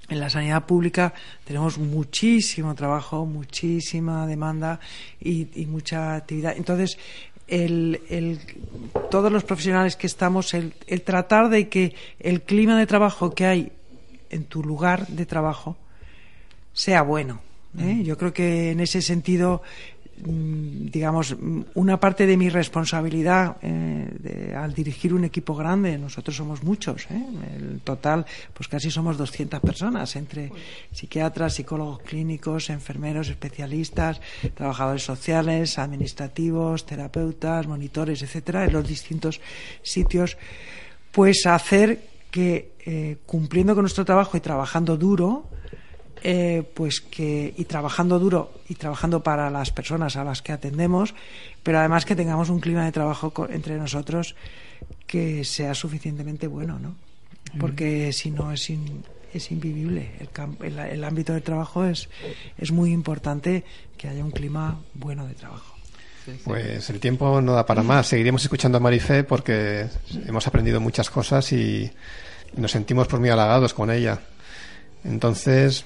en la sanidad pública tenemos muchísimo trabajo, muchísima demanda y, y mucha actividad. Entonces, el, el- todos los profesionales que estamos, el, el tratar de que el clima de trabajo que hay en tu lugar de trabajo sea bueno. ¿eh? Yo creo que en ese sentido, mm, digamos, mm, una parte de mi responsabilidad eh, al dirigir un equipo grande, nosotros somos muchos, ¿eh? el total, pues casi somos 200 personas, entre psiquiatras, psicólogos clínicos, enfermeros, especialistas, trabajadores sociales, administrativos, terapeutas, monitores, etcétera, en los distintos sitios, pues hacer que eh, cumpliendo con nuestro trabajo y trabajando duro, eh, pues que y trabajando duro y trabajando para las personas a las que atendemos, pero además que tengamos un clima de trabajo co- entre nosotros que sea suficientemente bueno, ¿no? Porque si no es in- es invivible. El, cam- el, el ámbito del trabajo es es muy importante que haya un clima bueno de trabajo. Pues el tiempo no da para más. Seguiremos escuchando a Marifé porque hemos aprendido muchas cosas y nos sentimos por muy halagados con ella. Entonces,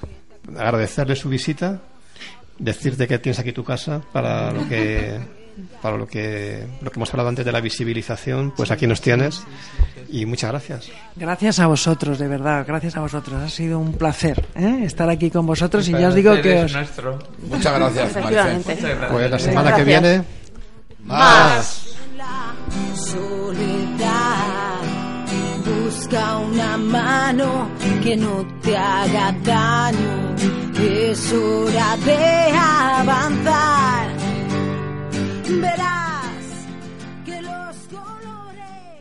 agradecerle su visita, decirte que tienes aquí tu casa para lo que para lo que lo que hemos hablado antes de la visibilización, pues aquí nos tienes y muchas gracias. Gracias a vosotros, de verdad, gracias a vosotros. Ha sido un placer ¿eh? estar aquí con vosotros y ya os digo que es os... nuestro. Muchas gracias. Muchas gracias. Pues la semana que viene Más. Busca una mano que no te haga daño. Es hora de avanzar. Verás que los colores.